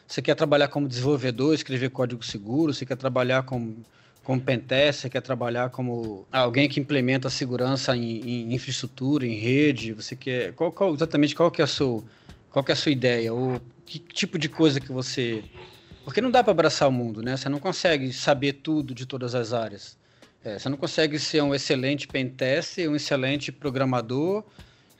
Speaker 4: você quer trabalhar como desenvolvedor escrever código seguro você quer trabalhar como como pentest, você quer trabalhar como alguém que implementa segurança em, em infraestrutura, em rede, você quer qual, qual exatamente qual que é a sua qual é a sua ideia? Ou que tipo de coisa que você. Porque não dá para abraçar o mundo, né? Você não consegue saber tudo de todas as áreas. É, você não consegue ser um excelente pentester, um excelente programador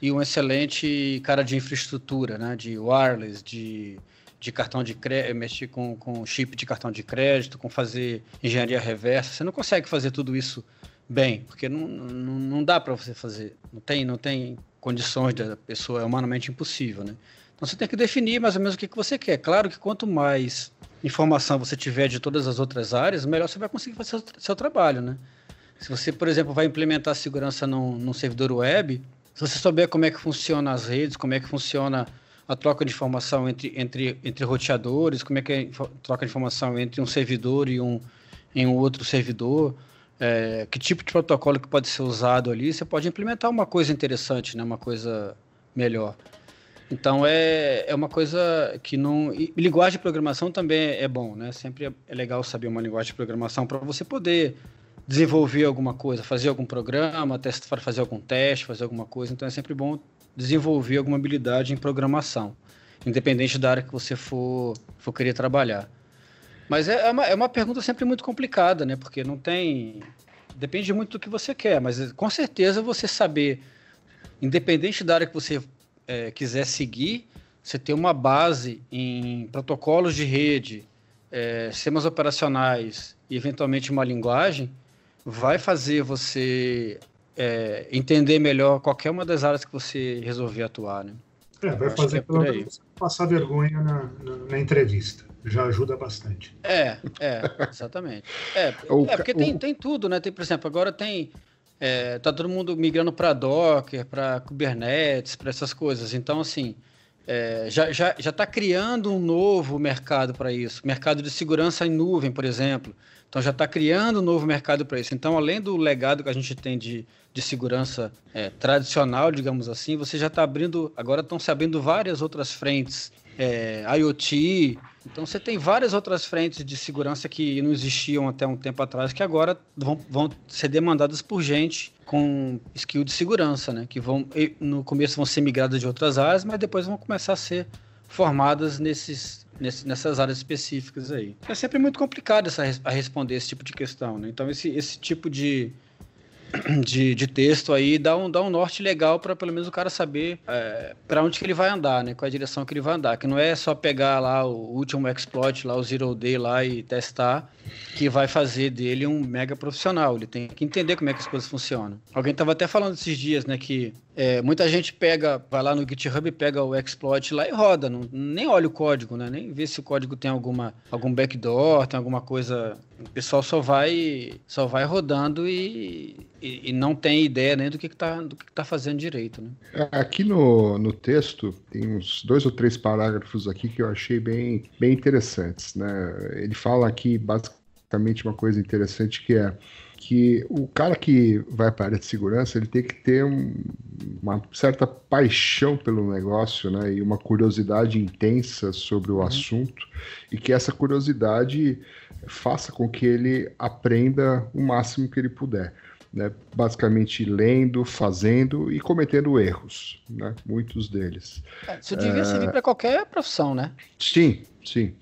Speaker 4: e um excelente cara de infraestrutura, né? De wireless, de, de cartão de crédito, mexer com, com chip de cartão de crédito, com fazer engenharia reversa. Você não consegue fazer tudo isso bem, porque não, não, não dá para você fazer. Não tem, não tem condições da pessoa, é humanamente impossível, né? Então você tem que definir mais ou menos o que, que você quer. Claro que quanto mais informação você tiver de todas as outras áreas, melhor você vai conseguir fazer seu, seu trabalho, né? Se você, por exemplo, vai implementar segurança num, num servidor web, se você souber como é que funciona as redes, como é que funciona a troca de informação entre, entre, entre roteadores, como é que é a troca de informação entre um servidor e um, em um outro servidor, é, que tipo de protocolo que pode ser usado ali, você pode implementar uma coisa interessante, né? uma coisa melhor. Então é, é uma coisa que não. E linguagem de programação também é bom, né? Sempre é legal saber uma linguagem de programação para você poder desenvolver alguma coisa, fazer algum programa, fazer algum teste, fazer alguma coisa. Então é sempre bom desenvolver alguma habilidade em programação, independente da área que você for, for querer trabalhar. Mas é, é, uma, é uma pergunta sempre muito complicada, né? Porque não tem. Depende muito do que você quer, mas com certeza você saber, independente da área que você é, quiser seguir, você ter uma base em protocolos de rede, é, sistemas operacionais e eventualmente uma linguagem, vai fazer você é, entender melhor qualquer uma das áreas que você resolver atuar, né?
Speaker 3: É, vai fazer é pelo menos passar vergonha na, na, na, entrevista. Já ajuda bastante.
Speaker 4: É, é, exatamente. É, é porque tem, tem tudo, né? Tem, por exemplo, agora tem. É, tá todo mundo migrando para Docker, para Kubernetes, para essas coisas. Então, assim, é, já está já, já tá criando um novo mercado para isso. Mercado de segurança em nuvem, por exemplo. Então já está criando um novo mercado para isso. Então, além do legado que a gente tem de, de segurança é, tradicional, digamos assim, você já está abrindo, agora estão se abrindo várias outras frentes, é, IoT. Então você tem várias outras frentes de segurança que não existiam até um tempo atrás, que agora vão, vão ser demandadas por gente com skill de segurança, né? Que vão, no começo vão ser migradas de outras áreas, mas depois vão começar a ser formadas nesses nesse, nessas áreas específicas aí. É sempre muito complicado essa, a responder esse tipo de questão, né? Então, esse, esse tipo de, de, de texto aí dá um, dá um norte legal para pelo menos o cara saber é, para onde que ele vai andar, né? Qual é a direção que ele vai andar. Que não é só pegar lá o último exploit, lá o zero day lá e testar, que vai fazer dele um mega profissional. Ele tem que entender como é que as coisas funcionam. Alguém estava até falando esses dias, né, que é, muita gente pega, vai lá no GitHub, pega o exploit lá e roda, não, nem olha o código, né? Nem vê se o código tem alguma algum backdoor, tem alguma coisa. O pessoal só vai só vai rodando e, e, e não tem ideia nem do que está do que tá fazendo direito, né?
Speaker 2: Aqui no, no texto tem uns dois ou três parágrafos aqui que eu achei bem bem interessantes, né? Ele fala aqui basicamente uma coisa interessante que é que o cara que vai para a área de segurança ele tem que ter um, uma certa paixão pelo negócio, né, e uma curiosidade intensa sobre o uhum. assunto, e que essa curiosidade faça com que ele aprenda o máximo que ele puder. Né, basicamente lendo, fazendo e cometendo erros, né, muitos deles.
Speaker 4: É, isso devia é... servir para qualquer profissão, né?
Speaker 2: Sim, sim.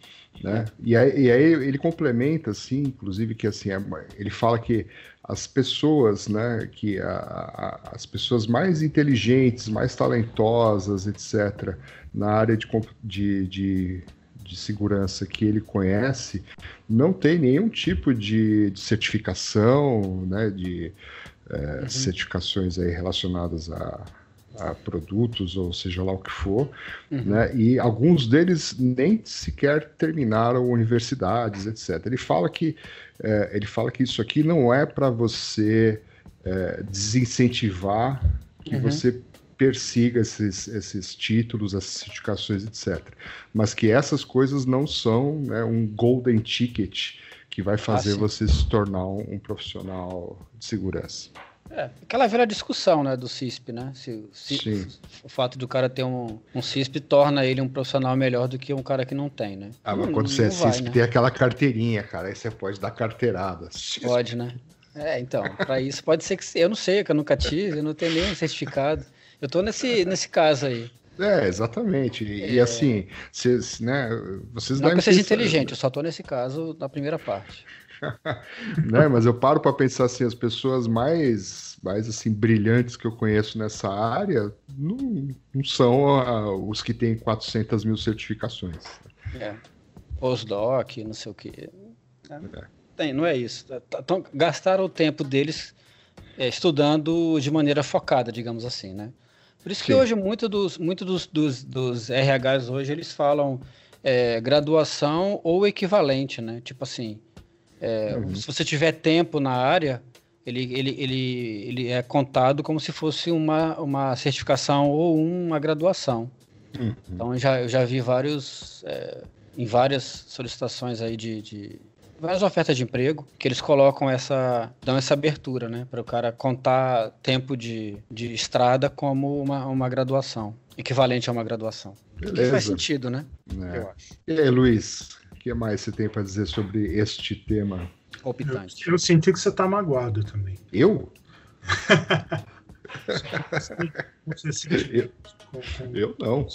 Speaker 2: Né? E, aí, e aí ele complementa, assim, inclusive, que assim, é ele fala que as pessoas, né, que a, a, as pessoas mais inteligentes, mais talentosas, etc., na área de, de, de, de segurança que ele conhece, não tem nenhum tipo de, de certificação, né, de é, uhum. certificações aí relacionadas a a produtos, ou seja lá o que for, uhum. né? e alguns deles nem sequer terminaram universidades, etc. Ele fala que, é, ele fala que isso aqui não é para você é, desincentivar que uhum. você persiga esses, esses títulos, essas certificações, etc. Mas que essas coisas não são né, um golden ticket que vai fazer ah, você se tornar um, um profissional de segurança.
Speaker 4: É, aquela velha discussão, né, do CISP, né? Se, se o fato do cara ter um, um CISP torna ele um profissional melhor do que um cara que não tem, né?
Speaker 2: Ah, mas quando você é vai, CISP, né? tem aquela carteirinha, cara, aí você pode dar carteirada.
Speaker 4: Pode, né? É, então, para isso pode ser que eu não sei, que eu nunca tive, eu não tenho nenhum certificado. Eu tô nesse, nesse caso aí.
Speaker 2: É, exatamente. E, é... assim, cês, né, vocês
Speaker 4: Não que eu seja inteligente, eu só estou nesse caso na primeira parte.
Speaker 2: né, mas eu paro para pensar assim, as pessoas mais, mais assim brilhantes que eu conheço nessa área não, não são os que têm 400 mil certificações.
Speaker 4: É. Postdoc, não sei o quê. É. Tem, não é isso. Então, gastaram o tempo deles é, estudando de maneira focada, digamos assim, né? Por isso Sim. que hoje muito dos, muito dos, dos, dos RHs hoje eles falam é, graduação ou equivalente, né? Tipo assim, é, uhum. se você tiver tempo na área, ele, ele, ele, ele é contado como se fosse uma, uma certificação ou uma graduação. Uhum. Então eu já, eu já vi vários, é, em várias solicitações aí de, de várias ofertas de emprego que eles colocam essa, dão essa abertura, né, para o cara contar tempo de, de estrada como uma, uma graduação, equivalente a uma graduação. Beleza. Que faz sentido, né?
Speaker 2: É. Eu acho. E aí, Luiz, que mais você tem para dizer sobre este tema?
Speaker 3: Optante. Eu, eu senti que você tá magoado também.
Speaker 2: Eu?
Speaker 3: você sentiu.
Speaker 2: Eu, eu não.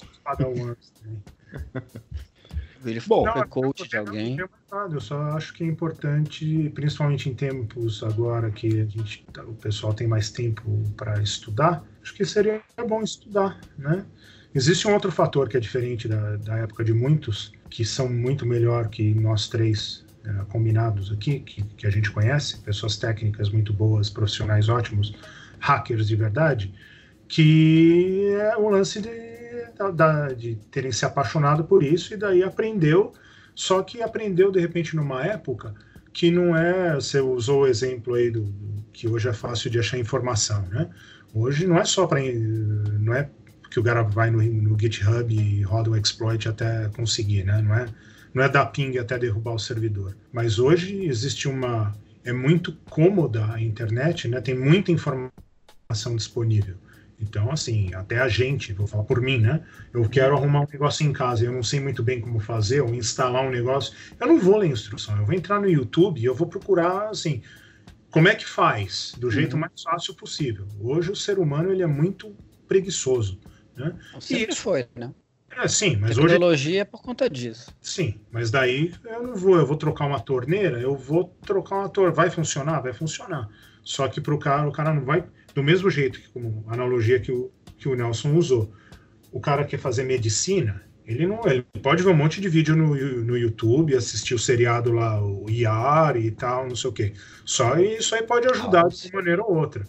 Speaker 4: Ele Bom, foi coach de alguém.
Speaker 3: Eu só acho que é importante, principalmente em tempos agora que a gente, tá, o pessoal tem mais tempo para estudar, acho que seria bom estudar, né? Existe um outro fator que é diferente da, da época de muitos, que são muito melhor que nós três é, combinados aqui, que, que a gente conhece, pessoas técnicas muito boas, profissionais ótimos, hackers de verdade, que é o lance de de terem se apaixonado por isso e daí aprendeu, só que aprendeu de repente numa época que não é, você usou o exemplo aí do, do que hoje é fácil de achar informação, né? Hoje não é só para não é que o cara vai no, no GitHub e roda o exploit até conseguir, né? Não é não é dar ping até derrubar o servidor. Mas hoje existe uma é muito cômoda a internet, né? Tem muita informação disponível. Então, assim, até a gente, vou falar por mim, né? Eu quero arrumar um negócio em casa, eu não sei muito bem como fazer, ou instalar um negócio, eu não vou ler instrução, eu vou entrar no YouTube e eu vou procurar, assim, como é que faz, do jeito uhum. mais fácil possível. Hoje o ser humano, ele é muito preguiçoso, né?
Speaker 4: Sempre e, foi, né?
Speaker 3: É, sim, mas
Speaker 4: Tecnologia hoje... Tecnologia é por conta disso.
Speaker 3: Sim, mas daí eu não vou, eu vou trocar uma torneira, eu vou trocar uma torneira, vai funcionar? Vai funcionar. Só que para o cara, o cara não vai do mesmo jeito que como analogia que o, que o Nelson usou. O cara quer fazer medicina, ele não ele pode ver um monte de vídeo no, no YouTube, assistir o seriado lá, o IAR e tal, não sei o quê. Só isso aí pode ajudar de uma maneira ou outra.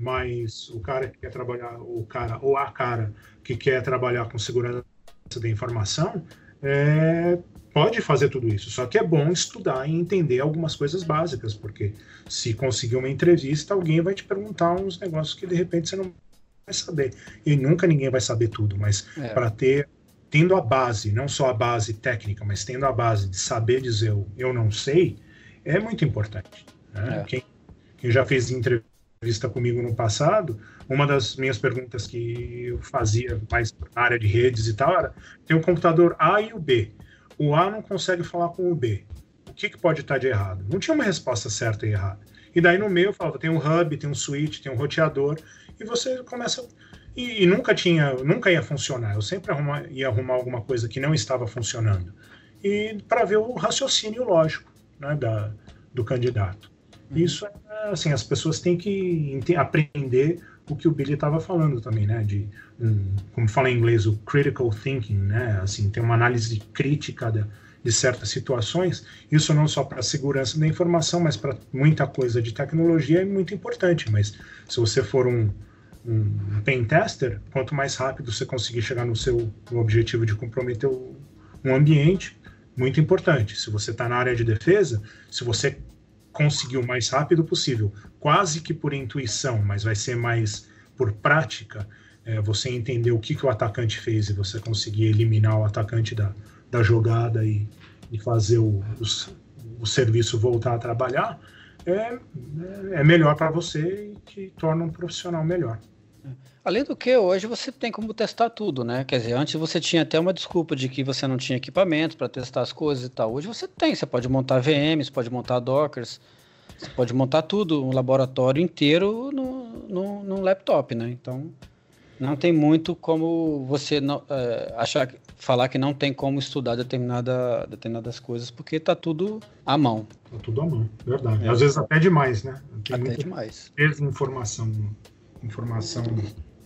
Speaker 3: Mas o cara que quer trabalhar, o cara ou a cara que quer trabalhar com segurança da informação, é, pode fazer tudo isso. Só que é bom estudar e entender algumas coisas básicas, porque se conseguir uma entrevista, alguém vai te perguntar uns negócios que de repente você não vai saber. E nunca ninguém vai saber tudo, mas é. para ter tendo a base, não só a base técnica, mas tendo a base de saber dizer eu não sei, é muito importante. Né? É. Quem, quem já fez entrevista comigo no passado, uma das minhas perguntas que eu fazia mais na área de redes e tal era: tem o computador A e o B o A não consegue falar com o B. O que, que pode estar de errado? Não tinha uma resposta certa e errada. E daí no meio eu falava, tem um hub, tem um switch, tem um roteador, e você começa. E, e nunca tinha, nunca ia funcionar. Eu sempre arruma, ia arrumar alguma coisa que não estava funcionando. E para ver o raciocínio lógico né, da, do candidato. Uhum. Isso é assim, as pessoas têm que aprender o que o Billy estava falando também, né? De, um, como fala em inglês, o critical thinking, né? Assim, tem uma análise crítica de, de certas situações. Isso não só para a segurança da informação, mas para muita coisa de tecnologia é muito importante. Mas se você for um, um pen tester, quanto mais rápido você conseguir chegar no seu no objetivo de comprometer o, um ambiente, muito importante. Se você está na área de defesa, se você conseguir o mais rápido possível, quase que por intuição, mas vai ser mais por prática, é, você entender o que, que o atacante fez e você conseguir eliminar o atacante da, da jogada e, e fazer o, o, o serviço voltar a trabalhar, é, é melhor para você e te torna um profissional melhor.
Speaker 4: Além do que, hoje você tem como testar tudo, né? Quer dizer, antes você tinha até uma desculpa de que você não tinha equipamento para testar as coisas e tal. Hoje você tem, você pode montar VMs, pode montar Dockers, você pode montar tudo, um laboratório inteiro no, no, no laptop, né? Então, não tem muito como você não, é, achar, falar que não tem como estudar determinada, determinadas coisas, porque tá tudo à mão.
Speaker 3: Tá tudo à mão, verdade.
Speaker 4: É.
Speaker 3: Às vezes até demais, né? Tem
Speaker 4: até
Speaker 3: muita
Speaker 4: demais.
Speaker 3: desinformação. Informação.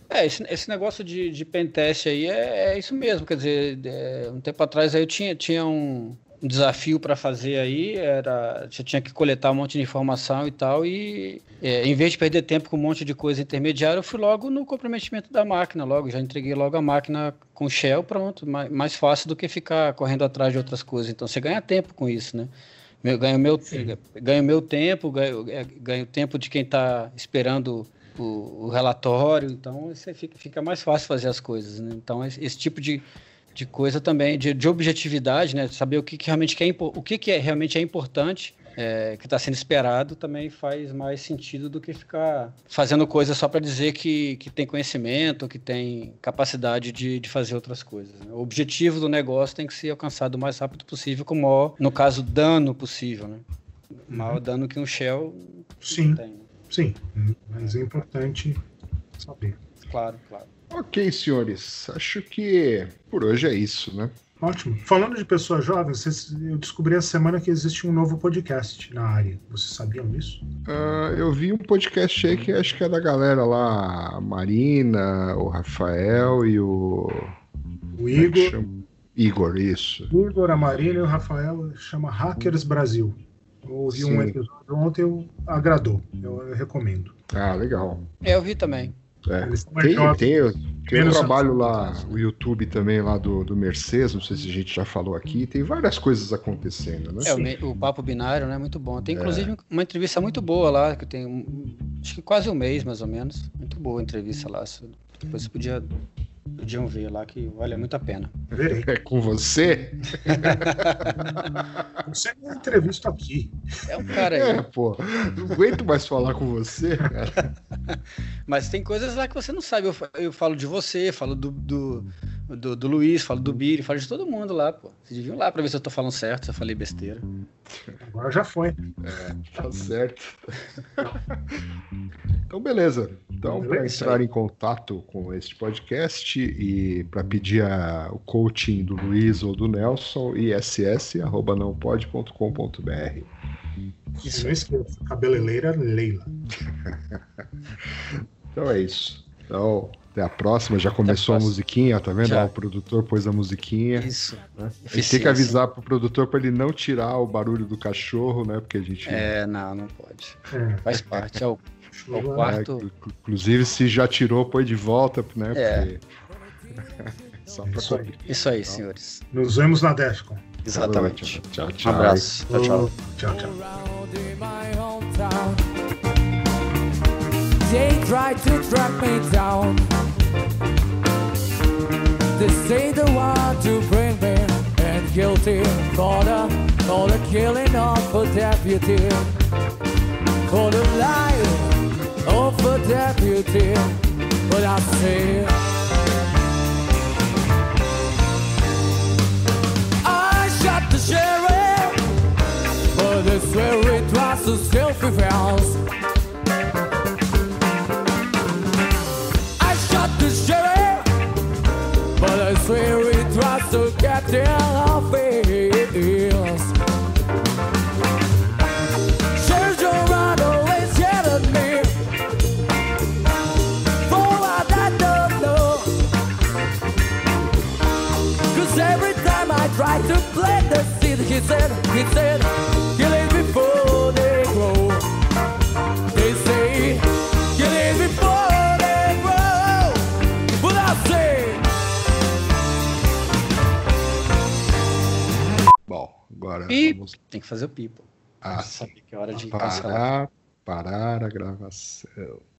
Speaker 4: É, esse, esse negócio de, de pentest aí é, é isso mesmo. Quer dizer, é, um tempo atrás aí eu tinha, tinha um, um desafio para fazer aí, era, você tinha que coletar um monte de informação e tal, e é, em vez de perder tempo com um monte de coisa intermediária, eu fui logo no comprometimento da máquina, logo, já entreguei logo a máquina com shell, pronto, mais, mais fácil do que ficar correndo atrás de outras coisas. Então você ganha tempo com isso, né? Ganho meu, ganho meu tempo, ganho, é, ganho tempo de quem está esperando o, o relatório, então você fica, fica mais fácil fazer as coisas. Né? Então, esse, tipo de, de coisa também, de, de objetividade, né? saber o que, que realmente é, o que, que é, realmente é importante, é, que está sendo esperado, também faz mais sentido do que ficar fazendo coisa só para dizer que, que tem conhecimento, que tem capacidade de, de fazer outras coisas. né? O objetivo do negócio tem que ser alcançado o mais rápido possível, com o maior, no caso, dano possível. Né? O maior dano que um shell
Speaker 3: Sim,
Speaker 4: tem.
Speaker 3: Sim. Mas é importante saber.
Speaker 4: Claro, claro.
Speaker 2: Ok, senhores. Acho que por hoje é isso, né?
Speaker 3: Ótimo. Falando de pessoas jovens, eu descobri essa semana que existe um novo podcast na área. Vocês sabiam disso?
Speaker 2: Ah, eu vi um podcast aí que acho que é da galera lá, a Marina, o Rafael e o.
Speaker 3: O
Speaker 2: é
Speaker 3: Igor,
Speaker 2: chama? Igor, isso.
Speaker 3: o Igor, a Marina e o Rafael chama Hackers Brasil. Eu ouvi um
Speaker 2: Sim.
Speaker 3: episódio ontem, eu, agradou. Eu, eu recomendo.
Speaker 2: Ah, legal.
Speaker 4: É, eu vi também.
Speaker 2: É. Tem, tem, tem um trabalho lá, o YouTube também lá do, do Mercedes, não sei se a gente já falou aqui, tem várias coisas acontecendo, né?
Speaker 4: É, o, o Papo Binário, né? Muito bom. Tem inclusive uma entrevista muito boa lá, que tem um- acho que quase um mês, mais ou menos. Muito boa a entrevista lá. Depois você podia, podiam ver lá, que vale muito a pena.
Speaker 3: Verei.
Speaker 2: É com você?
Speaker 3: Você me entrevista aqui.
Speaker 4: É um cara
Speaker 2: É,
Speaker 4: aí.
Speaker 2: pô. Não aguento mais falar com você, cara.
Speaker 4: Mas tem coisas lá que você não sabe. Eu, eu falo de você, falo do, do, do, do Luiz, falo do Biri, falo de todo mundo lá, pô. Vocês deviam lá pra ver se eu tô falando certo, se eu falei besteira.
Speaker 3: Agora já foi.
Speaker 2: Tá certo. Então, beleza. Então, para entrar em contato com este podcast e para pedir a- o coaching do Luiz ou do Nelson, iss.nãopode.com.br.
Speaker 3: Isso. Não esqueça. Cabeleireira Leila.
Speaker 2: Então é isso. Então, até a próxima. Já começou a,
Speaker 4: próxima.
Speaker 2: musiquinha, tá vendo?
Speaker 4: Já.
Speaker 2: Ó, o produtor pôs a musiquinha.
Speaker 4: Isso.
Speaker 2: Né? A gente tem que avisar pro produtor para ele não tirar o barulho do cachorro, né? Porque a gente.
Speaker 4: É, não, não pode.
Speaker 3: É,
Speaker 4: Faz parte. É o, é o
Speaker 3: né?
Speaker 4: quarto.
Speaker 2: É, inclu- inclusive, se já tirou, põe de volta, né?
Speaker 4: É.
Speaker 2: Porque... Só pra
Speaker 3: Isso aí.
Speaker 4: Isso aí, senhores.
Speaker 3: Nos vemos na Defcon.
Speaker 4: Exatamente.
Speaker 2: Tchau,
Speaker 4: Um
Speaker 2: tchau.
Speaker 4: abraço. Tchau, tchau.
Speaker 3: Tchau, tchau.
Speaker 1: They try to track me down. They say they want to bring me and guilty for the for the killing of a deputy, for the life of a deputy. But I say. I shot the sheriff but I swear it was a self-defense. I swear it to get. Sergeant Rod always me for what I don't every time I try to plant the seed, he said, he said,
Speaker 2: agora vamos
Speaker 4: Tem que fazer o pipo.
Speaker 2: ah,
Speaker 4: Saber que é hora de cancelar.
Speaker 2: parar, parar a gravação.